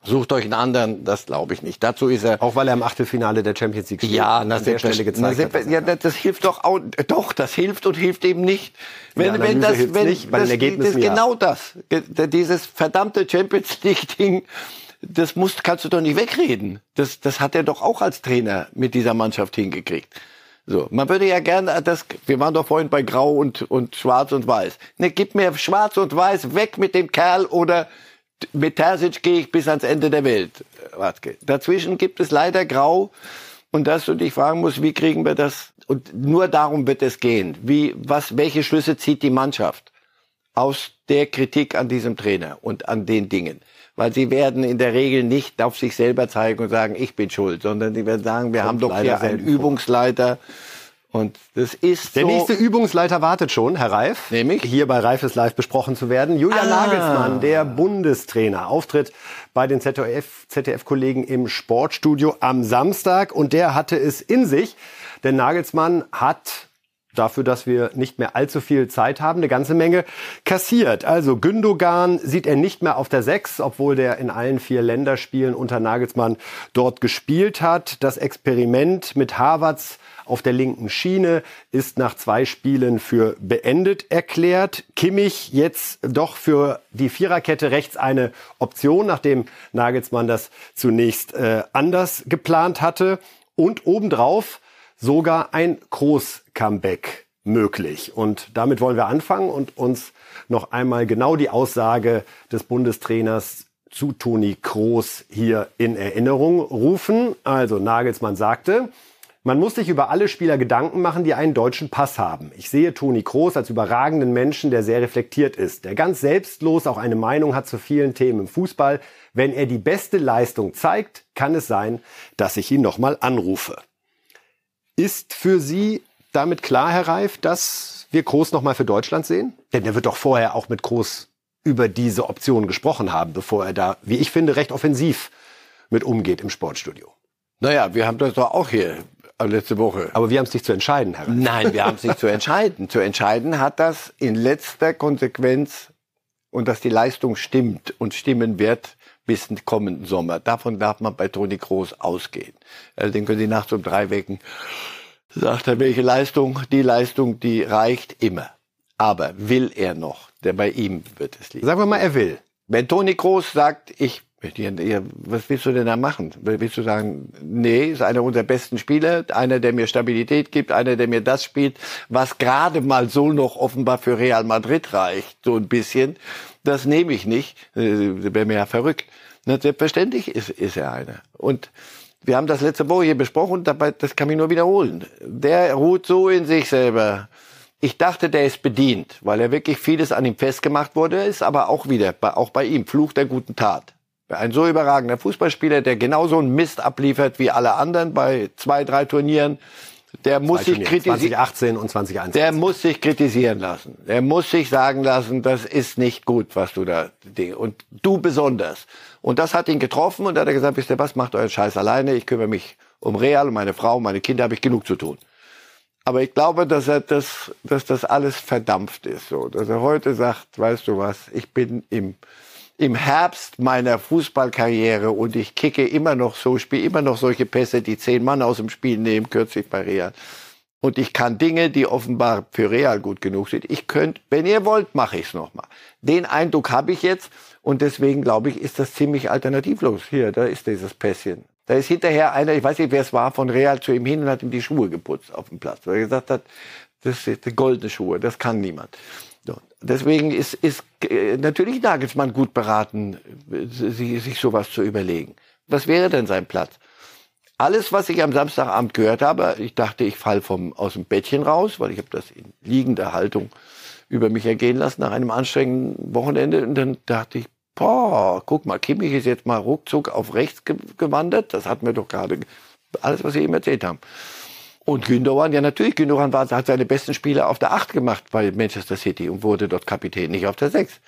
Sucht euch einen anderen, das glaube ich nicht. Dazu ist er. Auch weil er im Achtelfinale der Champions League spielt. Ja, an der Stelle gezeigt na, hat. Ja, das hilft doch auch, doch, das hilft und hilft eben nicht. Wenn, ja, wenn das, wenn, nicht, das, das, das genau das, dieses verdammte Champions League Ding, das musst, kannst du doch nicht wegreden. Das, das hat er doch auch als Trainer mit dieser Mannschaft hingekriegt. So, man würde ja gerne das, wir waren doch vorhin bei Grau und, und Schwarz und Weiß. Ne, gib mir Schwarz und Weiß weg mit dem Kerl oder mit Terzic gehe ich bis ans Ende der Welt. Watke. Dazwischen gibt es leider Grau. Und dass du dich fragen musst, wie kriegen wir das? Und nur darum wird es gehen. Wie, was, welche Schlüsse zieht die Mannschaft aus der Kritik an diesem Trainer und an den Dingen? Weil sie werden in der Regel nicht auf sich selber zeigen und sagen, ich bin schuld, sondern sie werden sagen, wir haben doch hier einen Übungsleiter. Vor und das ist Der so nächste Übungsleiter wartet schon, Herr Reif. Nämlich? Hier bei Reif ist live besprochen zu werden. Julian ah. Nagelsmann, der Bundestrainer. Auftritt bei den ZDF-Kollegen im Sportstudio am Samstag. Und der hatte es in sich. Denn Nagelsmann hat dafür, dass wir nicht mehr allzu viel Zeit haben, eine ganze Menge kassiert. Also Gündogan sieht er nicht mehr auf der Sechs, obwohl der in allen vier Länderspielen unter Nagelsmann dort gespielt hat. Das Experiment mit Harvards auf der linken Schiene ist nach zwei Spielen für beendet erklärt. Kimmich jetzt doch für die Viererkette rechts eine Option, nachdem Nagelsmann das zunächst äh, anders geplant hatte. Und obendrauf sogar ein Groß-Comeback möglich. Und damit wollen wir anfangen und uns noch einmal genau die Aussage des Bundestrainers zu Toni Kroos hier in Erinnerung rufen. Also Nagelsmann sagte, man muss sich über alle Spieler Gedanken machen, die einen deutschen Pass haben. Ich sehe Toni Kroos als überragenden Menschen, der sehr reflektiert ist, der ganz selbstlos auch eine Meinung hat zu vielen Themen im Fußball. Wenn er die beste Leistung zeigt, kann es sein, dass ich ihn nochmal anrufe. Ist für Sie damit klar, Herr Reif, dass wir Kroos nochmal für Deutschland sehen? Denn er wird doch vorher auch mit Kroos über diese Option gesprochen haben, bevor er da, wie ich finde, recht offensiv mit umgeht im Sportstudio. Naja, wir haben das doch auch hier letzte Woche. Aber wir haben es nicht zu entscheiden, Herr. Nein, wir haben es nicht zu entscheiden. Zu entscheiden hat das in letzter Konsequenz und dass die Leistung stimmt und stimmen wird bis den kommenden Sommer. Davon darf man bei Toni Groß ausgehen. Also den können Sie nachts um drei wecken. Sagt er, welche Leistung? Die Leistung, die reicht immer. Aber will er noch? Der bei ihm wird es liegen. Sagen wir mal, er will. Wenn Toni Groß sagt, ich was willst du denn da machen? Willst du sagen, nee, ist einer unserer besten Spieler, einer, der mir Stabilität gibt, einer, der mir das spielt, was gerade mal so noch offenbar für Real Madrid reicht, so ein bisschen. Das nehme ich nicht. Äh, wäre mir ja verrückt. Na, selbstverständlich ist, ist er einer. Und wir haben das letzte Woche hier besprochen, dabei, das kann ich nur wiederholen. Der ruht so in sich selber. Ich dachte, der ist bedient, weil er wirklich vieles an ihm festgemacht wurde, ist aber auch wieder, auch bei ihm, Fluch der guten Tat. Ein so überragender Fußballspieler, der genauso einen Mist abliefert wie alle anderen bei zwei, drei Turnieren, der muss sich kritisieren. 2018 und 2021. Der muss sich kritisieren lassen. Der muss sich sagen lassen, das ist nicht gut, was du da, und du besonders. Und das hat ihn getroffen und da hat er gesagt, wisst ihr was, macht euren Scheiß alleine, ich kümmere mich um Real, um meine Frau, um meine Kinder, habe ich genug zu tun. Aber ich glaube, dass er das, dass das alles verdampft ist, so. Dass er heute sagt, weißt du was, ich bin im, im Herbst meiner Fußballkarriere und ich kicke immer noch so, spiele immer noch solche Pässe, die zehn Mann aus dem Spiel nehmen, kürzlich bei Real. Und ich kann Dinge, die offenbar für Real gut genug sind. Ich könnte, wenn ihr wollt, mache ich es nochmal. Den Eindruck habe ich jetzt und deswegen glaube ich, ist das ziemlich alternativlos. Hier, da ist dieses Pässchen. Da ist hinterher einer, ich weiß nicht, wer es war, von Real zu ihm hin und hat ihm die Schuhe geputzt auf dem Platz. Weil er gesagt hat, das sind die goldene Schuhe, das kann niemand. Deswegen ist, ist äh, natürlich Nagelsmann gut beraten, sich, sich sowas zu überlegen. Was wäre denn sein Platz? Alles, was ich am Samstagabend gehört habe, ich dachte, ich fall vom, aus dem Bettchen raus, weil ich habe das in liegender Haltung über mich ergehen lassen nach einem anstrengenden Wochenende. Und dann dachte ich, boah, guck mal, Kimmich ist jetzt mal ruckzuck auf rechts gewandert. Das hatten wir doch gerade, alles, was Sie eben erzählt haben. Und Gündogan, ja natürlich, Gündogan war, hat seine besten Spiele auf der 8 gemacht bei Manchester City und wurde dort Kapitän, nicht auf der 6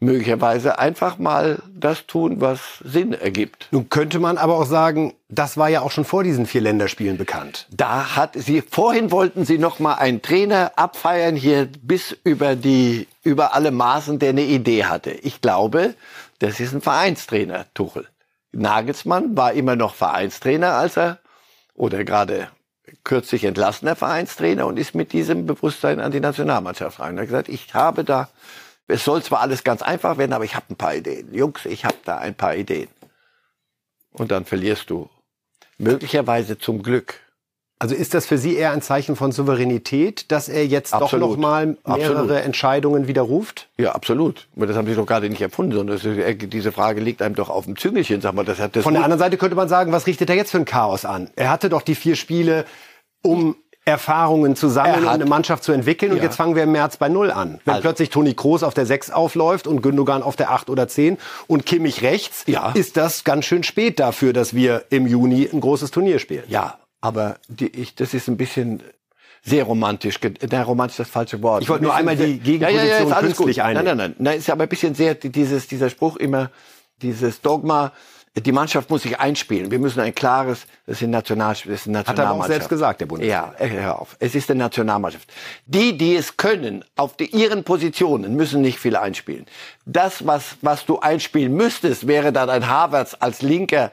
möglicherweise einfach mal das tun, was Sinn ergibt. Nun könnte man aber auch sagen, das war ja auch schon vor diesen vier Länderspielen bekannt. Da hat sie vorhin wollten sie noch mal einen Trainer abfeiern hier bis über die über alle Maßen, der eine Idee hatte. Ich glaube, das ist ein Vereinstrainer, Tuchel. Nagelsmann war immer noch Vereinstrainer, als er oder gerade kürzlich entlassener Vereinstrainer und ist mit diesem Bewusstsein an die Nationalmannschaft rein. Er hat gesagt, ich habe da es soll zwar alles ganz einfach werden, aber ich habe ein paar Ideen. Jungs, ich habe da ein paar Ideen. Und dann verlierst du. Möglicherweise zum Glück. Also ist das für Sie eher ein Zeichen von Souveränität, dass er jetzt absolut. doch noch mal mehrere absolut. Entscheidungen widerruft? Ja, absolut. Das haben Sie doch gerade nicht erfunden, sondern ist, diese Frage liegt einem doch auf dem Züngelchen. Sag mal, das hat das Von der anderen Seite könnte man sagen, was richtet er jetzt für ein Chaos an? Er hatte doch die vier Spiele, um Erfahrungen zu sammeln und eine Mannschaft zu entwickeln. Ja. Und jetzt fangen wir im März bei Null an. Wenn also. plötzlich Toni Kroos auf der 6 aufläuft und Gündogan auf der 8 oder 10 und Kimmich rechts, ja. ist das ganz schön spät dafür, dass wir im Juni ein großes Turnier spielen. Ja, aber die, ich, das ist ein bisschen sehr romantisch. Der romantisch das falsche Wort. Ich wollte nur einmal die Gegenposition ja, ja, ja, künstlich einnehmen. Nein, nein, nein. Nein, ist aber ein bisschen sehr dieses, dieser Spruch immer, dieses Dogma, die Mannschaft muss sich einspielen. Wir müssen ein klares, das ist eine, National, das ist eine Nationalmannschaft. Hat er auch selbst gesagt, der Bundesliga. Ja, hör auf. Es ist eine Nationalmannschaft. Die, die es können, auf die, ihren Positionen, müssen nicht viel einspielen. Das, was, was du einspielen müsstest, wäre dann ein Havertz als linker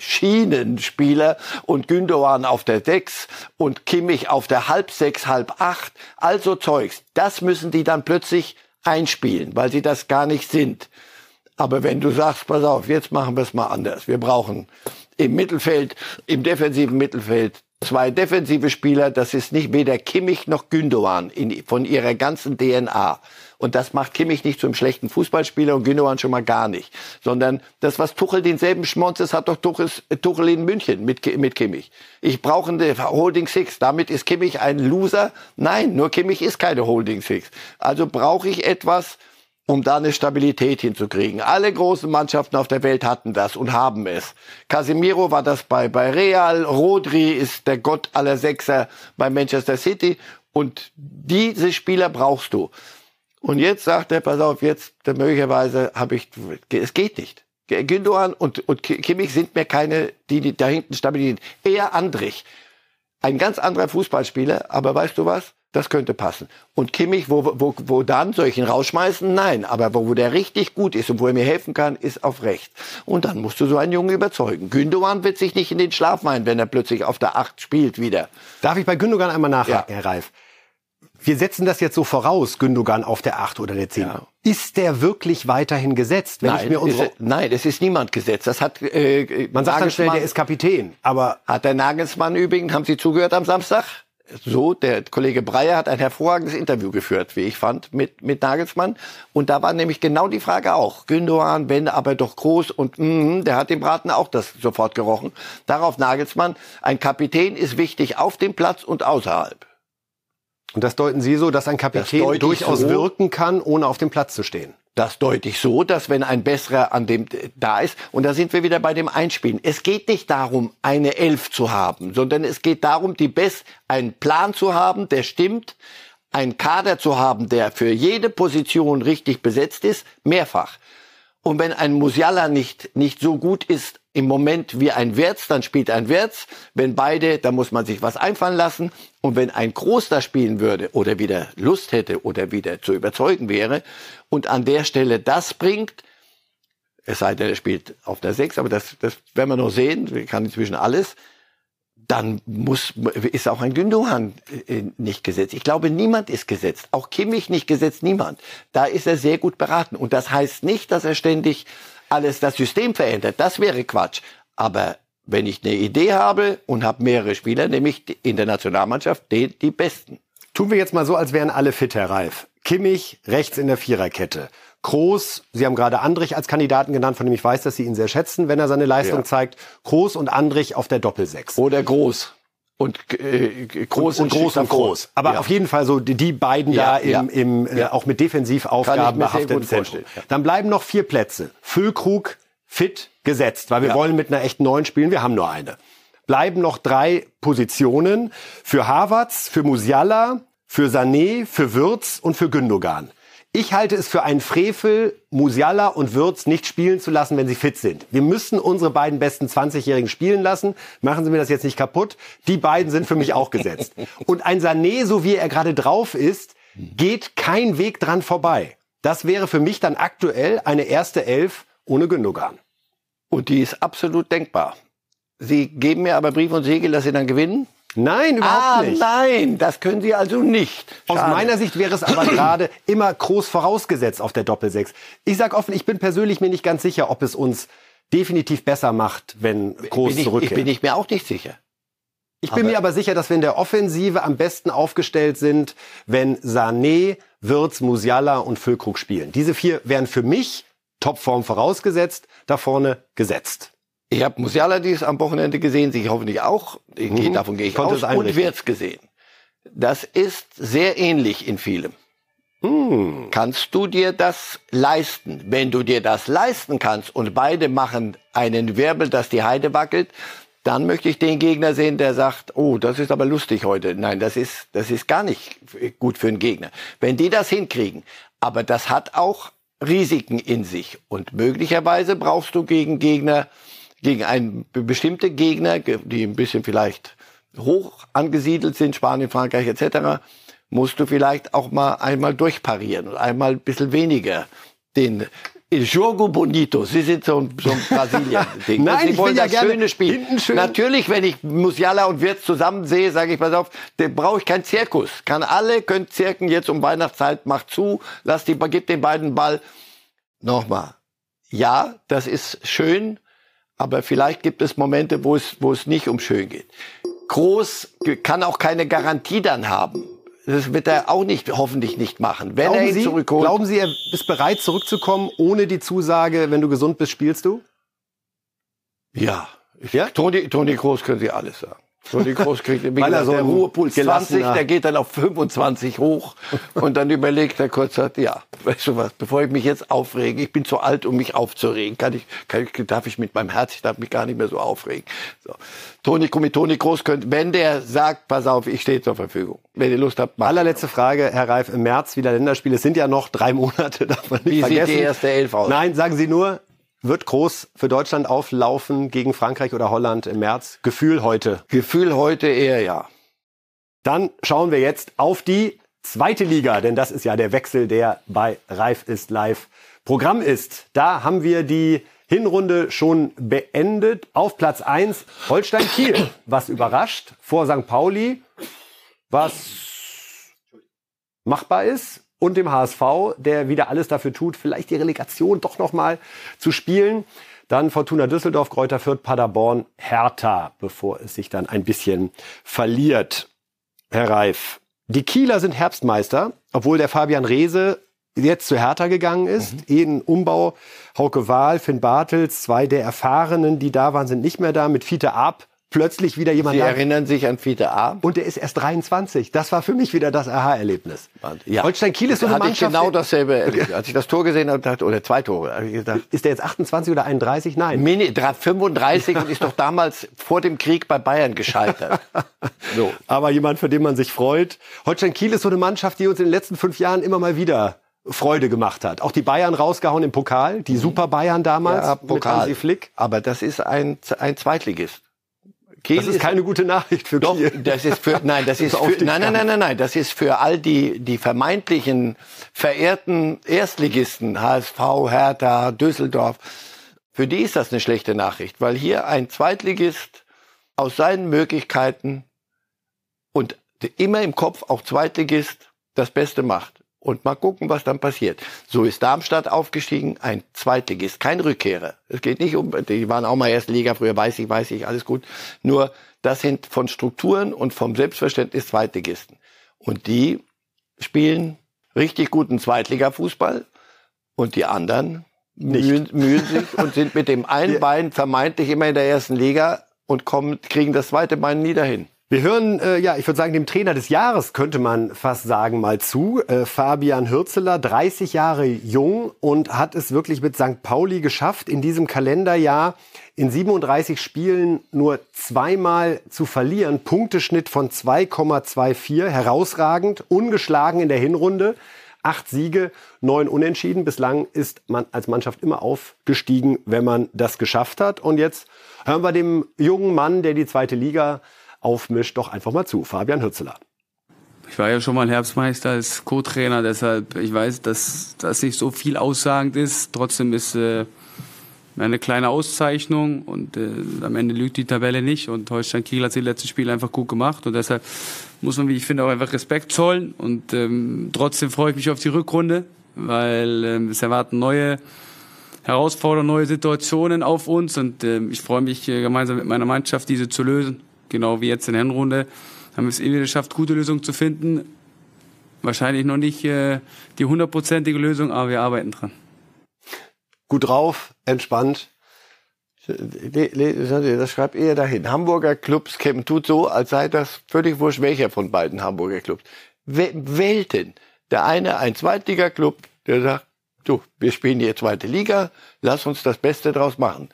Schienenspieler und Gündogan auf der 6 und Kimmich auf der halb 6, halb 8. Also Zeugs. Das müssen die dann plötzlich einspielen, weil sie das gar nicht sind. Aber wenn du sagst, pass auf, jetzt machen wir es mal anders. Wir brauchen im Mittelfeld, im defensiven Mittelfeld zwei defensive Spieler. Das ist nicht weder Kimmich noch Gündogan in, von ihrer ganzen DNA. Und das macht Kimmich nicht zum schlechten Fußballspieler und Gündogan schon mal gar nicht. Sondern das, was Tuchel denselben Schmonz ist, hat doch Tuchel, Tuchel in München mit, mit Kimmich. Ich brauche eine Holding Six. Damit ist Kimmich ein Loser. Nein, nur Kimmich ist keine Holding Six. Also brauche ich etwas, um da eine Stabilität hinzukriegen. Alle großen Mannschaften auf der Welt hatten das und haben es. Casemiro war das bei, bei Real, Rodri ist der Gott aller Sechser bei Manchester City und diese Spieler brauchst du. Und jetzt sagt er, pass auf, jetzt möglicherweise habe ich, es geht nicht. Gündogan und, und Kimmich sind mir keine, die, die da hinten stabilisieren. Eher Andrich. Ein ganz anderer Fußballspieler, aber weißt du was? Das könnte passen. Und Kimmich, wo, wo, wo dann soll ich ihn rausschmeißen? Nein, aber wo, wo der richtig gut ist und wo er mir helfen kann, ist auf rechts. Und dann musst du so einen Jungen überzeugen. Gündogan wird sich nicht in den Schlaf meinen, wenn er plötzlich auf der Acht spielt wieder. Darf ich bei Gündogan einmal nachhaken, ja. Herr Reif? Wir setzen das jetzt so voraus, Gündogan auf der 8 oder der 10. Ja. Ist der wirklich weiterhin gesetzt? Wenn nein, ich mir unsere ist, nein, es ist niemand gesetzt. Das hat äh, man sagt dann schnell, der ist Kapitän. Aber hat der Nagelsmann übrigens, haben Sie zugehört am Samstag? So, der Kollege Breyer hat ein hervorragendes Interview geführt, wie ich fand, mit, mit Nagelsmann. Und da war nämlich genau die Frage auch. Gündogan, wenn aber doch groß und mm, der hat dem Braten auch das sofort gerochen. Darauf Nagelsmann, ein Kapitän ist wichtig auf dem Platz und außerhalb. Und das deuten Sie so, dass ein Kapitän durchaus so, wirken kann, ohne auf dem Platz zu stehen? Das deute ich so, dass wenn ein besserer an dem da ist, und da sind wir wieder bei dem Einspielen. Es geht nicht darum, eine Elf zu haben, sondern es geht darum, die Best, einen Plan zu haben, der stimmt, einen Kader zu haben, der für jede Position richtig besetzt ist, mehrfach. Und wenn ein Musiala nicht, nicht so gut ist im Moment wie ein Wirtz, dann spielt ein Wirtz. Wenn beide, dann muss man sich was einfallen lassen. Und wenn ein Groß da spielen würde oder wieder Lust hätte oder wieder zu überzeugen wäre und an der Stelle das bringt, es sei denn, er spielt auf der Sechs, aber das, das werden wir noch sehen, wir kann inzwischen alles, dann muss, ist auch ein Gündogan äh, nicht gesetzt. Ich glaube, niemand ist gesetzt. Auch Kimmich nicht gesetzt, niemand. Da ist er sehr gut beraten. Und das heißt nicht, dass er ständig alles das System verändert. Das wäre Quatsch. Aber wenn ich eine Idee habe und habe mehrere Spieler, nämlich in der Nationalmannschaft die, die besten. Tun wir jetzt mal so, als wären alle fit, Herr Reif. Kimmich rechts in der Viererkette. Groß, Sie haben gerade Andrich als Kandidaten genannt, von dem ich weiß, dass Sie ihn sehr schätzen, wenn er seine Leistung ja. zeigt. Groß und Andrich auf der Doppelsechs. Oder Groß und äh, groß und, und groß und groß. Aber ja. auf jeden Fall so die, die beiden ja, da im, im äh, auch mit Defensivaufgaben behafteten Zentrum. Dann bleiben noch vier Plätze. Füllkrug fit gesetzt, weil wir wollen mit einer echten neuen spielen. Wir haben nur eine. Bleiben noch drei Positionen für Havertz, für Musiala, für Sané, für Würz und für Gündogan. Ich halte es für einen Frevel, Musiala und Würz nicht spielen zu lassen, wenn sie fit sind. Wir müssen unsere beiden besten 20-Jährigen spielen lassen. Machen Sie mir das jetzt nicht kaputt. Die beiden sind für mich auch gesetzt. Und ein Sané, so wie er gerade drauf ist, geht kein Weg dran vorbei. Das wäre für mich dann aktuell eine erste Elf ohne Gündogan. Und die ist absolut denkbar. Sie geben mir aber Brief und Siegel, dass Sie dann gewinnen? Nein, überhaupt ah, nicht. Nein, das können Sie also nicht. Schade. Aus meiner Sicht wäre es aber gerade immer groß vorausgesetzt auf der Doppelsechs. Ich sag offen, ich bin persönlich mir nicht ganz sicher, ob es uns definitiv besser macht, wenn Groß bin zurückkehrt. Ich bin ich mir auch nicht sicher. Ich bin aber mir aber sicher, dass wir in der Offensive am besten aufgestellt sind, wenn Sané, Wirtz, Musiala und Füllkrug spielen. Diese vier wären für mich Topform vorausgesetzt, da vorne gesetzt. Ich habe Musiala dies am Wochenende gesehen, Sie hoffentlich auch. Ich, mhm. Davon gehe ich Konnte aus. Und Wirtz gesehen. Das ist sehr ähnlich in vielem. Hm. Kannst du dir das leisten? Wenn du dir das leisten kannst und beide machen einen Wirbel, dass die Heide wackelt, dann möchte ich den Gegner sehen, der sagt, oh, das ist aber lustig heute. Nein, das ist, das ist gar nicht gut für einen Gegner. Wenn die das hinkriegen, aber das hat auch Risiken in sich und möglicherweise brauchst du gegen Gegner, gegen einen bestimmte Gegner, die ein bisschen vielleicht hoch angesiedelt sind, Spanien, Frankreich etc., musst du vielleicht auch mal einmal durchparieren und einmal ein bisschen weniger den Il Jogo Bonito. Sie sind so ein, so ein Brasilien-Ding. Nein, Sie ich wollen will ja das gerne schöne Spiel. Schön. Natürlich, wenn ich Musiala und Wirtz zusammen sehe, sage ich, pass auf, den brauche ich keinen Zirkus. Kann alle, könnt zirken jetzt um Weihnachtszeit, macht zu, lasst die, gebt den beiden Ball. Nochmal. Ja, das ist schön, aber vielleicht gibt es Momente, wo es, wo es nicht um schön geht. Groß kann auch keine Garantie dann haben. Das wird er auch nicht, hoffentlich nicht machen. Wenn glauben er ihn Sie, zurückholt. Glauben Sie, er ist bereit zurückzukommen, ohne die Zusage, wenn du gesund bist, spielst du? Ja. ja? Toni, Toni Groß können Sie alles sagen. Toni Groß kriegt, wie Weil gesagt, so der Ruhepuls 20, der geht dann auf 25 hoch und dann überlegt er kurz, sagt, ja, weißt du was, bevor ich mich jetzt aufrege, ich bin zu alt, um mich aufzuregen, kann ich, kann ich, darf ich mit meinem Herz, ich darf mich gar nicht mehr so aufregen. So. Toni, mit Toni Groß könnte, wenn der sagt, pass auf, ich stehe zur Verfügung. Wenn ihr Lust habt, macht. Allerletzte Frage, Herr Reif, im März wieder Länderspiele, es sind ja noch drei Monate, darf man nicht Wie vergessen. sieht die erste Elf aus? Nein, sagen Sie nur, wird groß für Deutschland auflaufen gegen Frankreich oder Holland im März? Gefühl heute. Gefühl heute eher ja. Dann schauen wir jetzt auf die zweite Liga, denn das ist ja der Wechsel, der bei Reif ist live Programm ist. Da haben wir die Hinrunde schon beendet. Auf Platz 1 Holstein Kiel, was überrascht, vor St. Pauli, was machbar ist und dem HSV, der wieder alles dafür tut, vielleicht die Relegation doch noch mal zu spielen. Dann Fortuna Düsseldorf, Kräuter Fürth, Paderborn, Hertha, bevor es sich dann ein bisschen verliert. Herr Reif, die Kieler sind Herbstmeister, obwohl der Fabian Reese jetzt zu Hertha gegangen ist. Mhm. Ein Umbau. Hauke Wahl, Finn Bartels, zwei der Erfahrenen, die da waren, sind nicht mehr da. Mit Fiete Ab plötzlich wieder jemand Sie da. erinnern sich an Fiete Ab? Und der ist erst 23. Das war für mich wieder das Aha-Erlebnis. Ja. Holstein Kiel ist so eine Hatte Mannschaft. ich genau dasselbe erlebt. Als ich das Tor gesehen habe, dachte, oder zwei Tore, habe ich gedacht, ist der jetzt 28 oder 31? Nein. Mini, 35 und ist doch damals vor dem Krieg bei Bayern gescheitert. So. Aber jemand, für den man sich freut. Holstein Kiel ist so eine Mannschaft, die uns in den letzten fünf Jahren immer mal wieder Freude gemacht hat. Auch die Bayern rausgehauen im Pokal, die Super Bayern damals Ja, mit Pokal. Hansi Flick. Aber das ist ein, ein Zweitligist. Kiel Das ist keine gute Nachricht für Doch, Kiel. das ist für, nein, das ist für, nein, nein, nein, nein, nein, das ist für all die, die vermeintlichen verehrten Erstligisten, HSV, Hertha, Düsseldorf, für die ist das eine schlechte Nachricht, weil hier ein Zweitligist aus seinen Möglichkeiten und immer im Kopf auch Zweitligist das Beste macht. Und mal gucken, was dann passiert. So ist Darmstadt aufgestiegen, ein Zweitligist, kein Rückkehrer. Es geht nicht um, die waren auch mal erste Liga, früher weiß ich, weiß ich, alles gut. Nur, das sind von Strukturen und vom Selbstverständnis Zweitligisten. Und die spielen richtig guten Zweitligafußball und die anderen mühen, mühen sich und sind mit dem einen Bein vermeintlich immer in der ersten Liga und kommen, kriegen das zweite Bein nie dahin. Wir hören, äh, ja, ich würde sagen, dem Trainer des Jahres könnte man fast sagen mal zu. Äh, Fabian Hürzeler, 30 Jahre jung und hat es wirklich mit St. Pauli geschafft, in diesem Kalenderjahr in 37 Spielen nur zweimal zu verlieren. Punkteschnitt von 2,24, herausragend, ungeschlagen in der Hinrunde. Acht Siege, neun Unentschieden. Bislang ist man als Mannschaft immer aufgestiegen, wenn man das geschafft hat. Und jetzt hören wir dem jungen Mann, der die zweite Liga aufmischt, doch einfach mal zu. Fabian Hürzeler. Ich war ja schon mal Herbstmeister als Co-Trainer, deshalb ich weiß, dass das nicht so viel aussagend ist. Trotzdem ist äh, eine kleine Auszeichnung und äh, am Ende lügt die Tabelle nicht. Und Holstein Kiel hat die letzten Spiele einfach gut gemacht und deshalb muss man, wie ich finde, auch einfach Respekt zollen. Und ähm, trotzdem freue ich mich auf die Rückrunde, weil ähm, es erwarten neue Herausforderungen, neue Situationen auf uns und ähm, ich freue mich äh, gemeinsam mit meiner Mannschaft, diese zu lösen. Genau wie jetzt in der Hinrunde haben wir es wieder geschafft, gute Lösungen zu finden. Wahrscheinlich noch nicht äh, die hundertprozentige Lösung, aber wir arbeiten dran. Gut drauf, entspannt. Das schreibt eher dahin. Hamburger Clubs kämen, tut so, als sei das völlig wurscht, welcher von beiden Hamburger Clubs. We- Welten. Der eine ein Zweitliga-Club, der sagt, du, wir spielen hier zweite Liga, lass uns das Beste draus machen.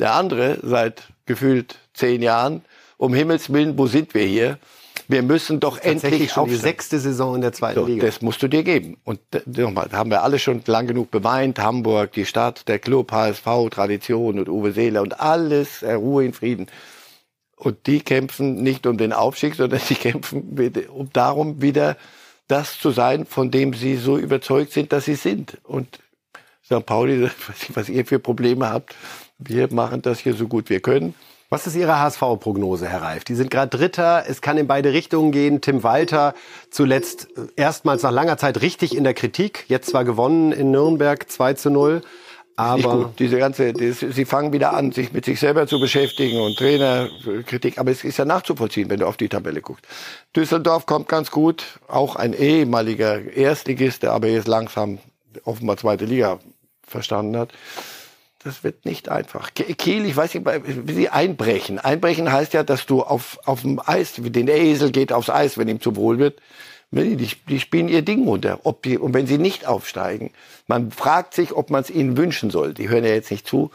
Der andere seit gefühlt zehn Jahren, um Himmels Willen, wo sind wir hier? Wir müssen doch endlich schon die aufsteigen. sechste Saison in der zweiten So, Liga. das musst du dir geben. Und äh, nochmal, haben wir alle schon lang genug beweint. Hamburg, die Stadt, der Club, HSV, Tradition und Uwe Seeler und alles, äh, Ruhe in Frieden. Und die kämpfen nicht um den Aufstieg, sondern die kämpfen um darum, wieder das zu sein, von dem sie so überzeugt sind, dass sie sind. Und St. Pauli, was ihr für Probleme habt, wir machen das hier so gut wir können. Was ist Ihre HSV-Prognose, Herr Reif? Die sind gerade Dritter. Es kann in beide Richtungen gehen. Tim Walter zuletzt äh, erstmals nach langer Zeit richtig in der Kritik. Jetzt zwar gewonnen in Nürnberg 2 zu 0. nicht Aber. Diese ganze, das, sie fangen wieder an, sich mit sich selber zu beschäftigen und Trainerkritik. Aber es ist ja nachzuvollziehen, wenn du auf die Tabelle guckst. Düsseldorf kommt ganz gut. Auch ein ehemaliger Erstligist, der aber jetzt langsam offenbar zweite Liga verstanden hat. Das wird nicht einfach. Kiel, ich weiß nicht, wie sie einbrechen. Einbrechen heißt ja, dass du auf, auf dem Eis, den Esel geht aufs Eis, wenn ihm zu wohl wird. Die, die spielen ihr Ding runter. Ob die, und wenn sie nicht aufsteigen, man fragt sich, ob man es ihnen wünschen soll. Die hören ja jetzt nicht zu.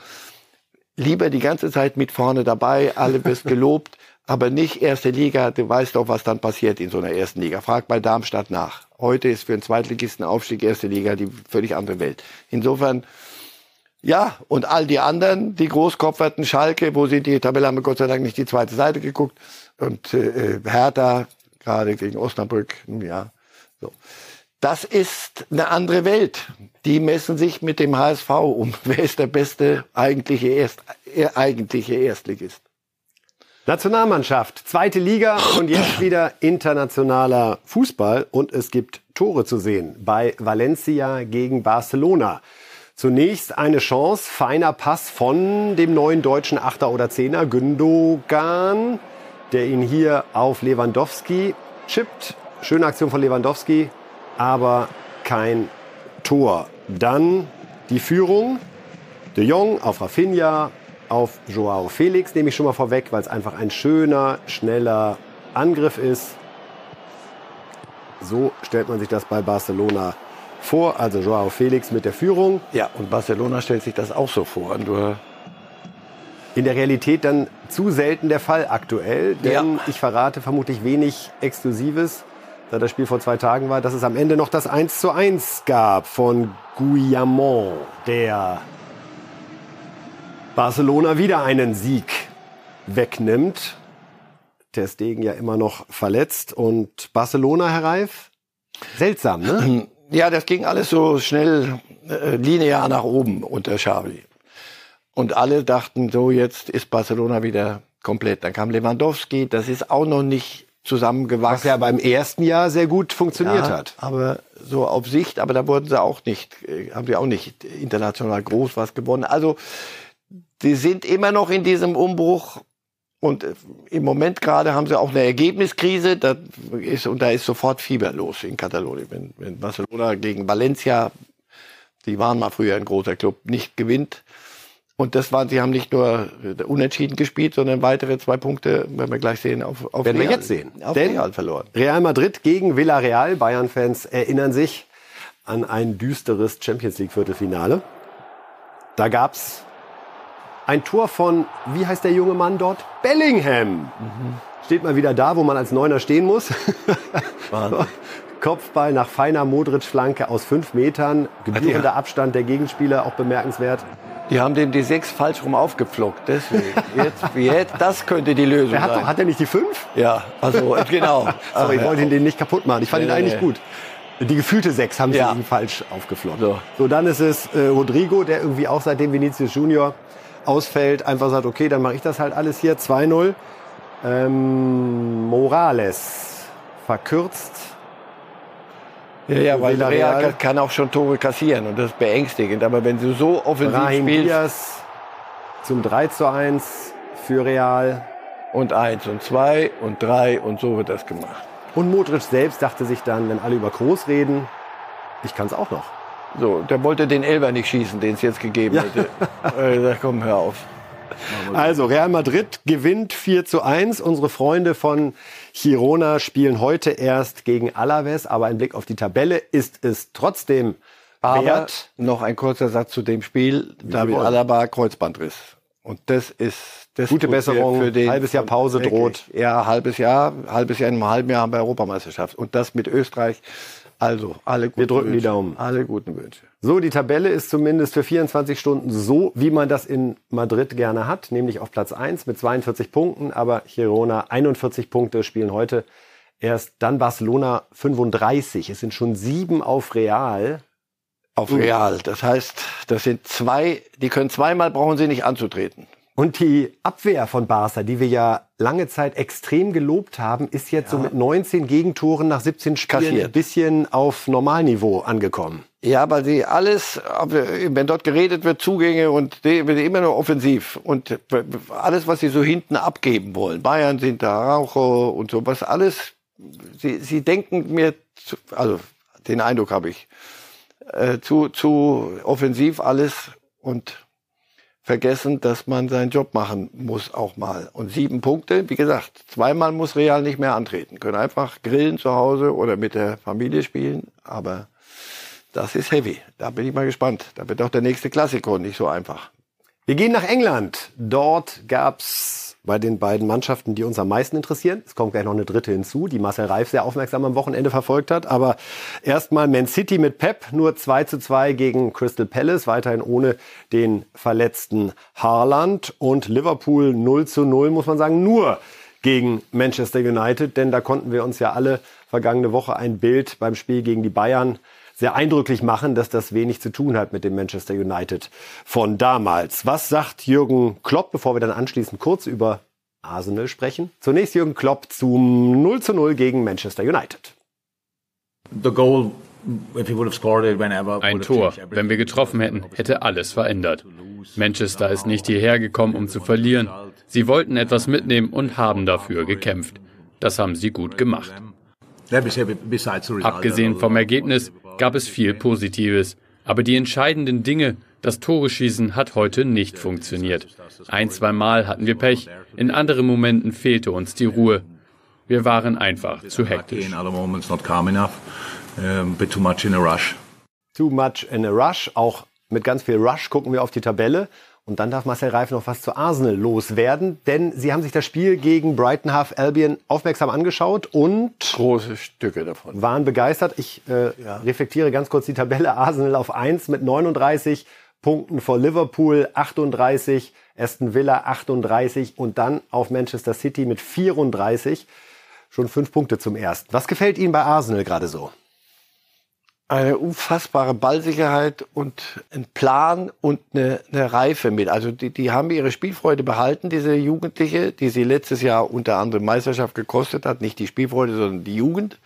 Lieber die ganze Zeit mit vorne dabei, alle wirst gelobt, aber nicht erste Liga. Du weißt doch, was dann passiert in so einer ersten Liga. Frag bei Darmstadt nach. Heute ist für einen Zweitligisten Aufstieg erste Liga die völlig andere Welt. Insofern, ja, und all die anderen, die Großkopferten, Schalke, wo sie die Tabelle haben, wir Gott sei Dank nicht die zweite Seite geguckt. Und äh, Hertha, gerade gegen Osnabrück, ja, so. Das ist eine andere Welt. Die messen sich mit dem HSV um. Wer ist der beste eigentliche, Erst, äh, eigentliche Erstligist? Nationalmannschaft, zweite Liga und jetzt wieder internationaler Fußball und es gibt Tore zu sehen bei Valencia gegen Barcelona. Zunächst eine Chance, feiner Pass von dem neuen deutschen Achter oder Zehner Gündogan, der ihn hier auf Lewandowski chippt. Schöne Aktion von Lewandowski, aber kein Tor. Dann die Führung. De Jong auf Rafinha, auf Joao Felix nehme ich schon mal vorweg, weil es einfach ein schöner, schneller Angriff ist. So stellt man sich das bei Barcelona vor. Also Joao Felix mit der Führung. Ja, und Barcelona stellt sich das auch so vor. Nur in der Realität dann zu selten der Fall aktuell, denn ja. ich verrate vermutlich wenig Exklusives, da das Spiel vor zwei Tagen war, dass es am Ende noch das 1 zu 1 gab von Guillamon, der Barcelona wieder einen Sieg wegnimmt. Der Stegen ja immer noch verletzt und Barcelona, Herr Reif? Seltsam, ne? Ja, das ging alles so schnell äh, linear nach oben unter Xavi. Und alle dachten, so jetzt ist Barcelona wieder komplett. Dann kam Lewandowski, das ist auch noch nicht zusammengewachsen. Was ja beim ersten Jahr sehr gut funktioniert ja, hat. Aber so auf Sicht, aber da wurden sie auch nicht, äh, haben sie auch nicht international groß was gewonnen. Also die sind immer noch in diesem Umbruch und äh, im Moment gerade haben sie auch eine Ergebniskrise. Da ist, und da ist sofort Fieber los in Katalonien. Wenn, wenn Barcelona gegen Valencia, die waren mal früher ein großer Club, nicht gewinnt. Und das waren, sie haben nicht nur unentschieden gespielt, sondern weitere zwei Punkte, wenn wir gleich sehen, auf, auf Werden Real, wir jetzt sehen. Auf Denn Real verloren. Real Madrid gegen Villarreal. Bayern-Fans erinnern sich an ein düsteres Champions League Viertelfinale. Da gab's ein Tor von, wie heißt der junge Mann dort? Bellingham. Mhm. Steht mal wieder da, wo man als Neuner stehen muss. Kopfball nach feiner Modric-Flanke aus fünf Metern. Gebührender Abstand der Gegenspieler, auch bemerkenswert. Die haben dem die sechs falsch rum aufgepflockt. Deswegen. Jetzt, jetzt, das könnte die Lösung hat sein. Hat er nicht die fünf? Ja, also genau. Sorry, ich wollte ihn den nicht kaputt machen. Ich fand nee, ihn eigentlich nee. gut. Die gefühlte Sechs haben sie ja. ihm falsch aufgeflockt. So. so, dann ist es äh, Rodrigo, der irgendwie auch seitdem Vinicius Junior ausfällt, einfach sagt, okay, dann mache ich das halt alles hier, 2-0. Ähm, Morales verkürzt. Ja, ja weil Real, Real kann auch schon Tore kassieren und das ist beängstigend. Aber wenn du so offensiv Brahim spielst... Diaz zum 3 zu 1 für Real. Und 1 und 2 und 3 und so wird das gemacht. Und Modric selbst dachte sich dann, wenn alle über Groß reden, ich kann es auch noch. So, der wollte den Elber nicht schießen, den es jetzt gegeben ja. hätte. äh, komm, hör auf. Also, Real Madrid gewinnt 4 zu 1. Unsere Freunde von Girona spielen heute erst gegen Alaves, aber ein Blick auf die Tabelle ist es trotzdem aber wert. Noch ein kurzer Satz zu dem Spiel. David Alaba Kreuzbandriss. Und das ist das gute Besserung. Für den halbes Jahr Pause droht. Ja, halbes Jahr, halbes Jahr in einem halben Jahr haben wir Europameisterschaft. Und das mit Österreich also, alle guten Wir drücken Wünsche. die Daumen. Alle guten Wünsche. So, die Tabelle ist zumindest für 24 Stunden so, wie man das in Madrid gerne hat, nämlich auf Platz 1 mit 42 Punkten, aber Girona 41 Punkte spielen heute erst, dann Barcelona 35. Es sind schon sieben auf Real. Auf Real. Das heißt, das sind zwei, die können zweimal brauchen sie nicht anzutreten. Und die Abwehr von Barca, die wir ja lange Zeit extrem gelobt haben, ist jetzt ja. so mit 19 Gegentoren nach 17 Spielen Kassiert. ein bisschen auf Normalniveau angekommen. Ja, aber sie alles, wenn dort geredet wird, Zugänge und die, immer nur offensiv und alles, was sie so hinten abgeben wollen. Bayern sind da, Raucho und so was alles. Sie, sie denken mir, also den Eindruck habe ich, äh, zu, zu offensiv alles und vergessen, dass man seinen Job machen muss auch mal. Und sieben Punkte, wie gesagt, zweimal muss Real nicht mehr antreten. Können einfach grillen zu Hause oder mit der Familie spielen, aber das ist heavy. Da bin ich mal gespannt. Da wird auch der nächste Klassiker nicht so einfach. Wir gehen nach England. Dort gab's bei den beiden Mannschaften, die uns am meisten interessieren. Es kommt gleich noch eine dritte hinzu, die Marcel Reif sehr aufmerksam am Wochenende verfolgt hat. Aber erstmal Man City mit Pep, nur 2 zu 2 gegen Crystal Palace, weiterhin ohne den verletzten Haaland. Und Liverpool 0 zu 0, muss man sagen, nur gegen Manchester United. Denn da konnten wir uns ja alle vergangene Woche ein Bild beim Spiel gegen die Bayern sehr eindrücklich machen, dass das wenig zu tun hat mit dem Manchester United von damals. Was sagt Jürgen Klopp, bevor wir dann anschließend kurz über Arsenal sprechen? Zunächst Jürgen Klopp zum 0 zu 0 gegen Manchester United. Ein Tor, wenn wir getroffen hätten, hätte alles verändert. Manchester ist nicht hierher gekommen, um zu verlieren. Sie wollten etwas mitnehmen und haben dafür gekämpft. Das haben sie gut gemacht. Abgesehen vom Ergebnis gab es viel Positives. Aber die entscheidenden Dinge, das Tore schießen, hat heute nicht funktioniert. Ein, zwei Mal hatten wir Pech, in anderen Momenten fehlte uns die Ruhe. Wir waren einfach zu hektisch. Too much in a rush. Auch mit ganz viel Rush gucken wir auf die Tabelle. Und dann darf Marcel Reif noch was zu Arsenal loswerden, denn sie haben sich das Spiel gegen Brighton Half Albion aufmerksam angeschaut und große Stücke davon waren begeistert. Ich äh, ja. reflektiere ganz kurz die Tabelle Arsenal auf 1 mit 39 Punkten vor Liverpool 38, Aston Villa 38 und dann auf Manchester City mit 34 schon fünf Punkte zum ersten. Was gefällt Ihnen bei Arsenal gerade so? Eine unfassbare Ballsicherheit und ein Plan und eine, eine Reife mit. Also die, die haben ihre Spielfreude behalten, diese Jugendliche, die sie letztes Jahr unter anderem Meisterschaft gekostet hat. Nicht die Spielfreude, sondern die Jugend.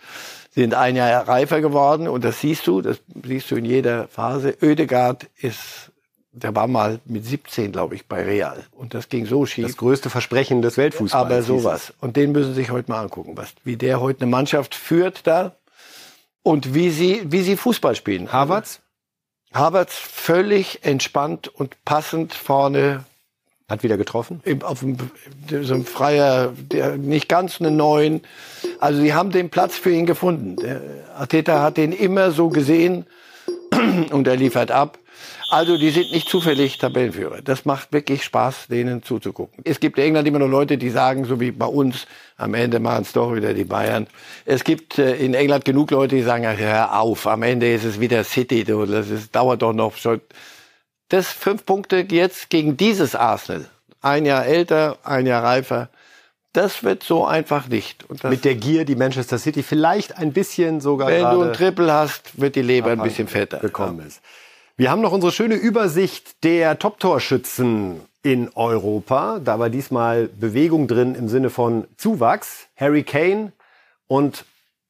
Sie sind ein Jahr reifer geworden und das siehst du, das siehst du in jeder Phase. Oedegaard ist, der war mal mit 17, glaube ich, bei Real. Und das ging so schief. Das größte Versprechen des Weltfußballs. Aber sowas. Und den müssen Sie sich heute mal angucken, was, wie der heute eine Mannschaft führt da und wie sie, wie sie Fußball spielen. Havertz? Havertz völlig entspannt und passend vorne. Hat wieder getroffen? Auf einem, so ein freier, der, nicht ganz einen neuen. Also sie haben den Platz für ihn gefunden. Der Ateta hat den immer so gesehen und er liefert ab. Also die sind nicht zufällig Tabellenführer. Das macht wirklich Spaß, denen zuzugucken. Es gibt in England immer noch Leute, die sagen, so wie bei uns, am Ende machen es doch wieder die Bayern. Es gibt äh, in England genug Leute, die sagen, hör auf, am Ende ist es wieder City, das ist, dauert doch noch schon. Das fünf Punkte jetzt gegen dieses Arsenal. Ein Jahr älter, ein Jahr reifer. Das wird so einfach nicht. Mit der Gier, die Manchester City vielleicht ein bisschen sogar. Wenn du ein Triple hast, wird die Leber ein bisschen fetter. Gekommen ja. ist. Wir haben noch unsere schöne Übersicht der Top-Torschützen in Europa. Da war diesmal Bewegung drin im Sinne von Zuwachs. Harry Kane und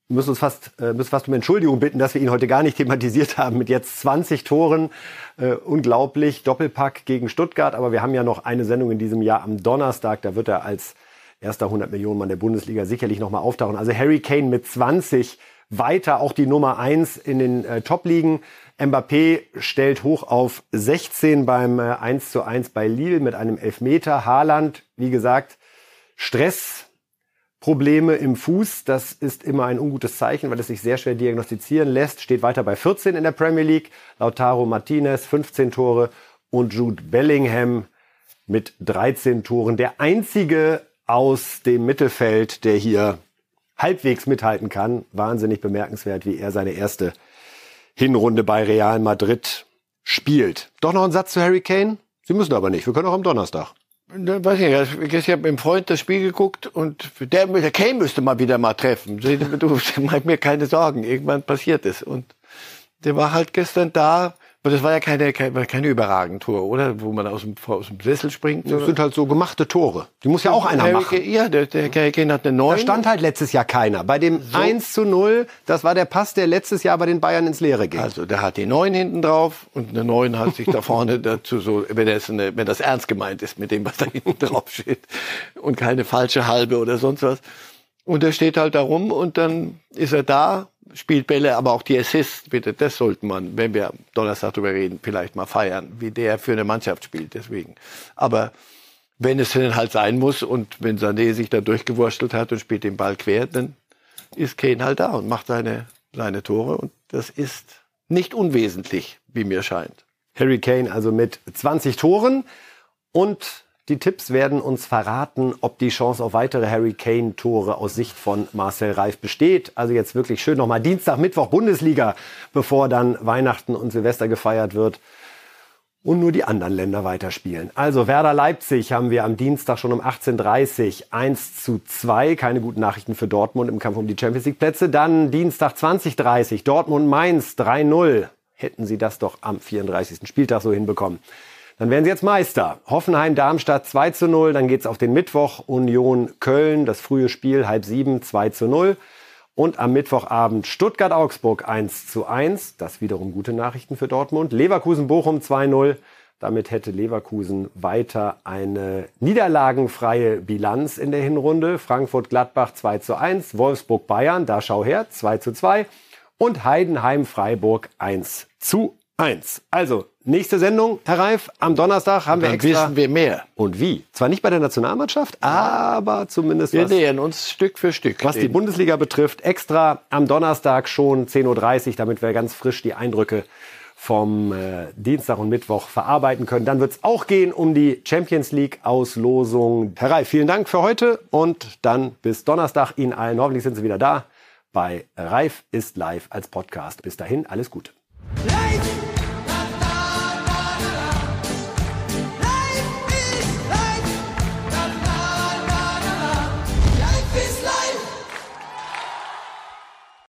müssen uns fast, äh, müssen fast um Entschuldigung bitten, dass wir ihn heute gar nicht thematisiert haben mit jetzt 20 Toren. Äh, unglaublich. Doppelpack gegen Stuttgart. Aber wir haben ja noch eine Sendung in diesem Jahr am Donnerstag. Da wird er als erster 100 Millionen Mann der Bundesliga sicherlich nochmal auftauchen. Also Harry Kane mit 20 weiter auch die Nummer 1 in den äh, Top-Ligen. Mbappé stellt hoch auf 16 beim 1 äh, zu 1 bei Lille mit einem Elfmeter. Haaland, wie gesagt, Stressprobleme im Fuß. Das ist immer ein ungutes Zeichen, weil es sich sehr schwer diagnostizieren lässt. Steht weiter bei 14 in der Premier League. Lautaro Martinez 15 Tore und Jude Bellingham mit 13 Toren. Der einzige aus dem Mittelfeld, der hier halbwegs mithalten kann. Wahnsinnig bemerkenswert, wie er seine erste Hinrunde bei Real Madrid spielt. Doch noch ein Satz zu Harry Kane? Sie müssen aber nicht. Wir können auch am Donnerstag. Weiß nicht, ich habe mit einem Freund das Spiel geguckt und der, der Kane müsste mal wieder mal treffen. Du mach mir keine Sorgen, irgendwann passiert es. Und der war halt gestern da, aber das war ja keine, keine, keine überragende Tor, oder? Wo man aus dem, aus dem Sessel springt. Das sind halt so gemachte Tore. Die muss ja auch einer Harry machen. Ja, der, der Harry Kane hat eine neue. Da stand halt letztes Jahr keiner. Bei dem so. 1 zu 0, das war der Pass, der letztes Jahr bei den Bayern ins Leere ging. Also der hat die 9 hinten drauf und eine 9 hat sich da vorne dazu so, wenn das, eine, wenn das ernst gemeint ist mit dem, was da hinten drauf steht. Und keine falsche halbe oder sonst was. Und er steht halt da rum und dann ist er da spielt Bälle, aber auch die Assists, bitte, das sollte man, wenn wir Donnerstag darüber reden, vielleicht mal feiern, wie der für eine Mannschaft spielt, deswegen. Aber wenn es denn halt sein muss und wenn Sané sich da durchgewurstelt hat und spielt den Ball quer, dann ist Kane halt da und macht seine, seine Tore und das ist nicht unwesentlich, wie mir scheint. Harry Kane also mit 20 Toren und die Tipps werden uns verraten, ob die Chance auf weitere Harry Kane-Tore aus Sicht von Marcel Reif besteht. Also jetzt wirklich schön nochmal Dienstag, Mittwoch Bundesliga, bevor dann Weihnachten und Silvester gefeiert wird und nur die anderen Länder weiterspielen. Also Werder Leipzig haben wir am Dienstag schon um 18.30 Uhr 1 zu 2. Keine guten Nachrichten für Dortmund im Kampf um die Champions League Plätze. Dann Dienstag 20.30 Dortmund Mainz 3-0. Hätten sie das doch am 34. Spieltag so hinbekommen. Dann werden sie jetzt Meister. Hoffenheim, Darmstadt 2 zu 0. Dann geht's auf den Mittwoch. Union Köln, das frühe Spiel, halb sieben, 2 zu 0. Und am Mittwochabend Stuttgart-Augsburg 1 zu 1. Das wiederum gute Nachrichten für Dortmund. Leverkusen-Bochum 2-0. Damit hätte Leverkusen weiter eine niederlagenfreie Bilanz in der Hinrunde. Frankfurt-Gladbach 2 zu 1, Wolfsburg-Bayern, da schau her, 2 zu 2 und Heidenheim-Freiburg 1 zu 1. Also, nächste Sendung, Herr Reif, am Donnerstag haben wir Dann extra... wissen wir mehr. Und wie? Zwar nicht bei der Nationalmannschaft, aber zumindest Wir was, nähern uns Stück für Stück. was die dem. Bundesliga betrifft. Extra am Donnerstag schon 10.30 Uhr, damit wir ganz frisch die Eindrücke vom äh, Dienstag und Mittwoch verarbeiten können. Dann wird es auch gehen um die Champions League Auslosung. Herr Reif, vielen Dank für heute und dann bis Donnerstag Ihnen allen. Hoffentlich sind Sie wieder da bei Reif ist live als Podcast. Bis dahin, alles Gute. Life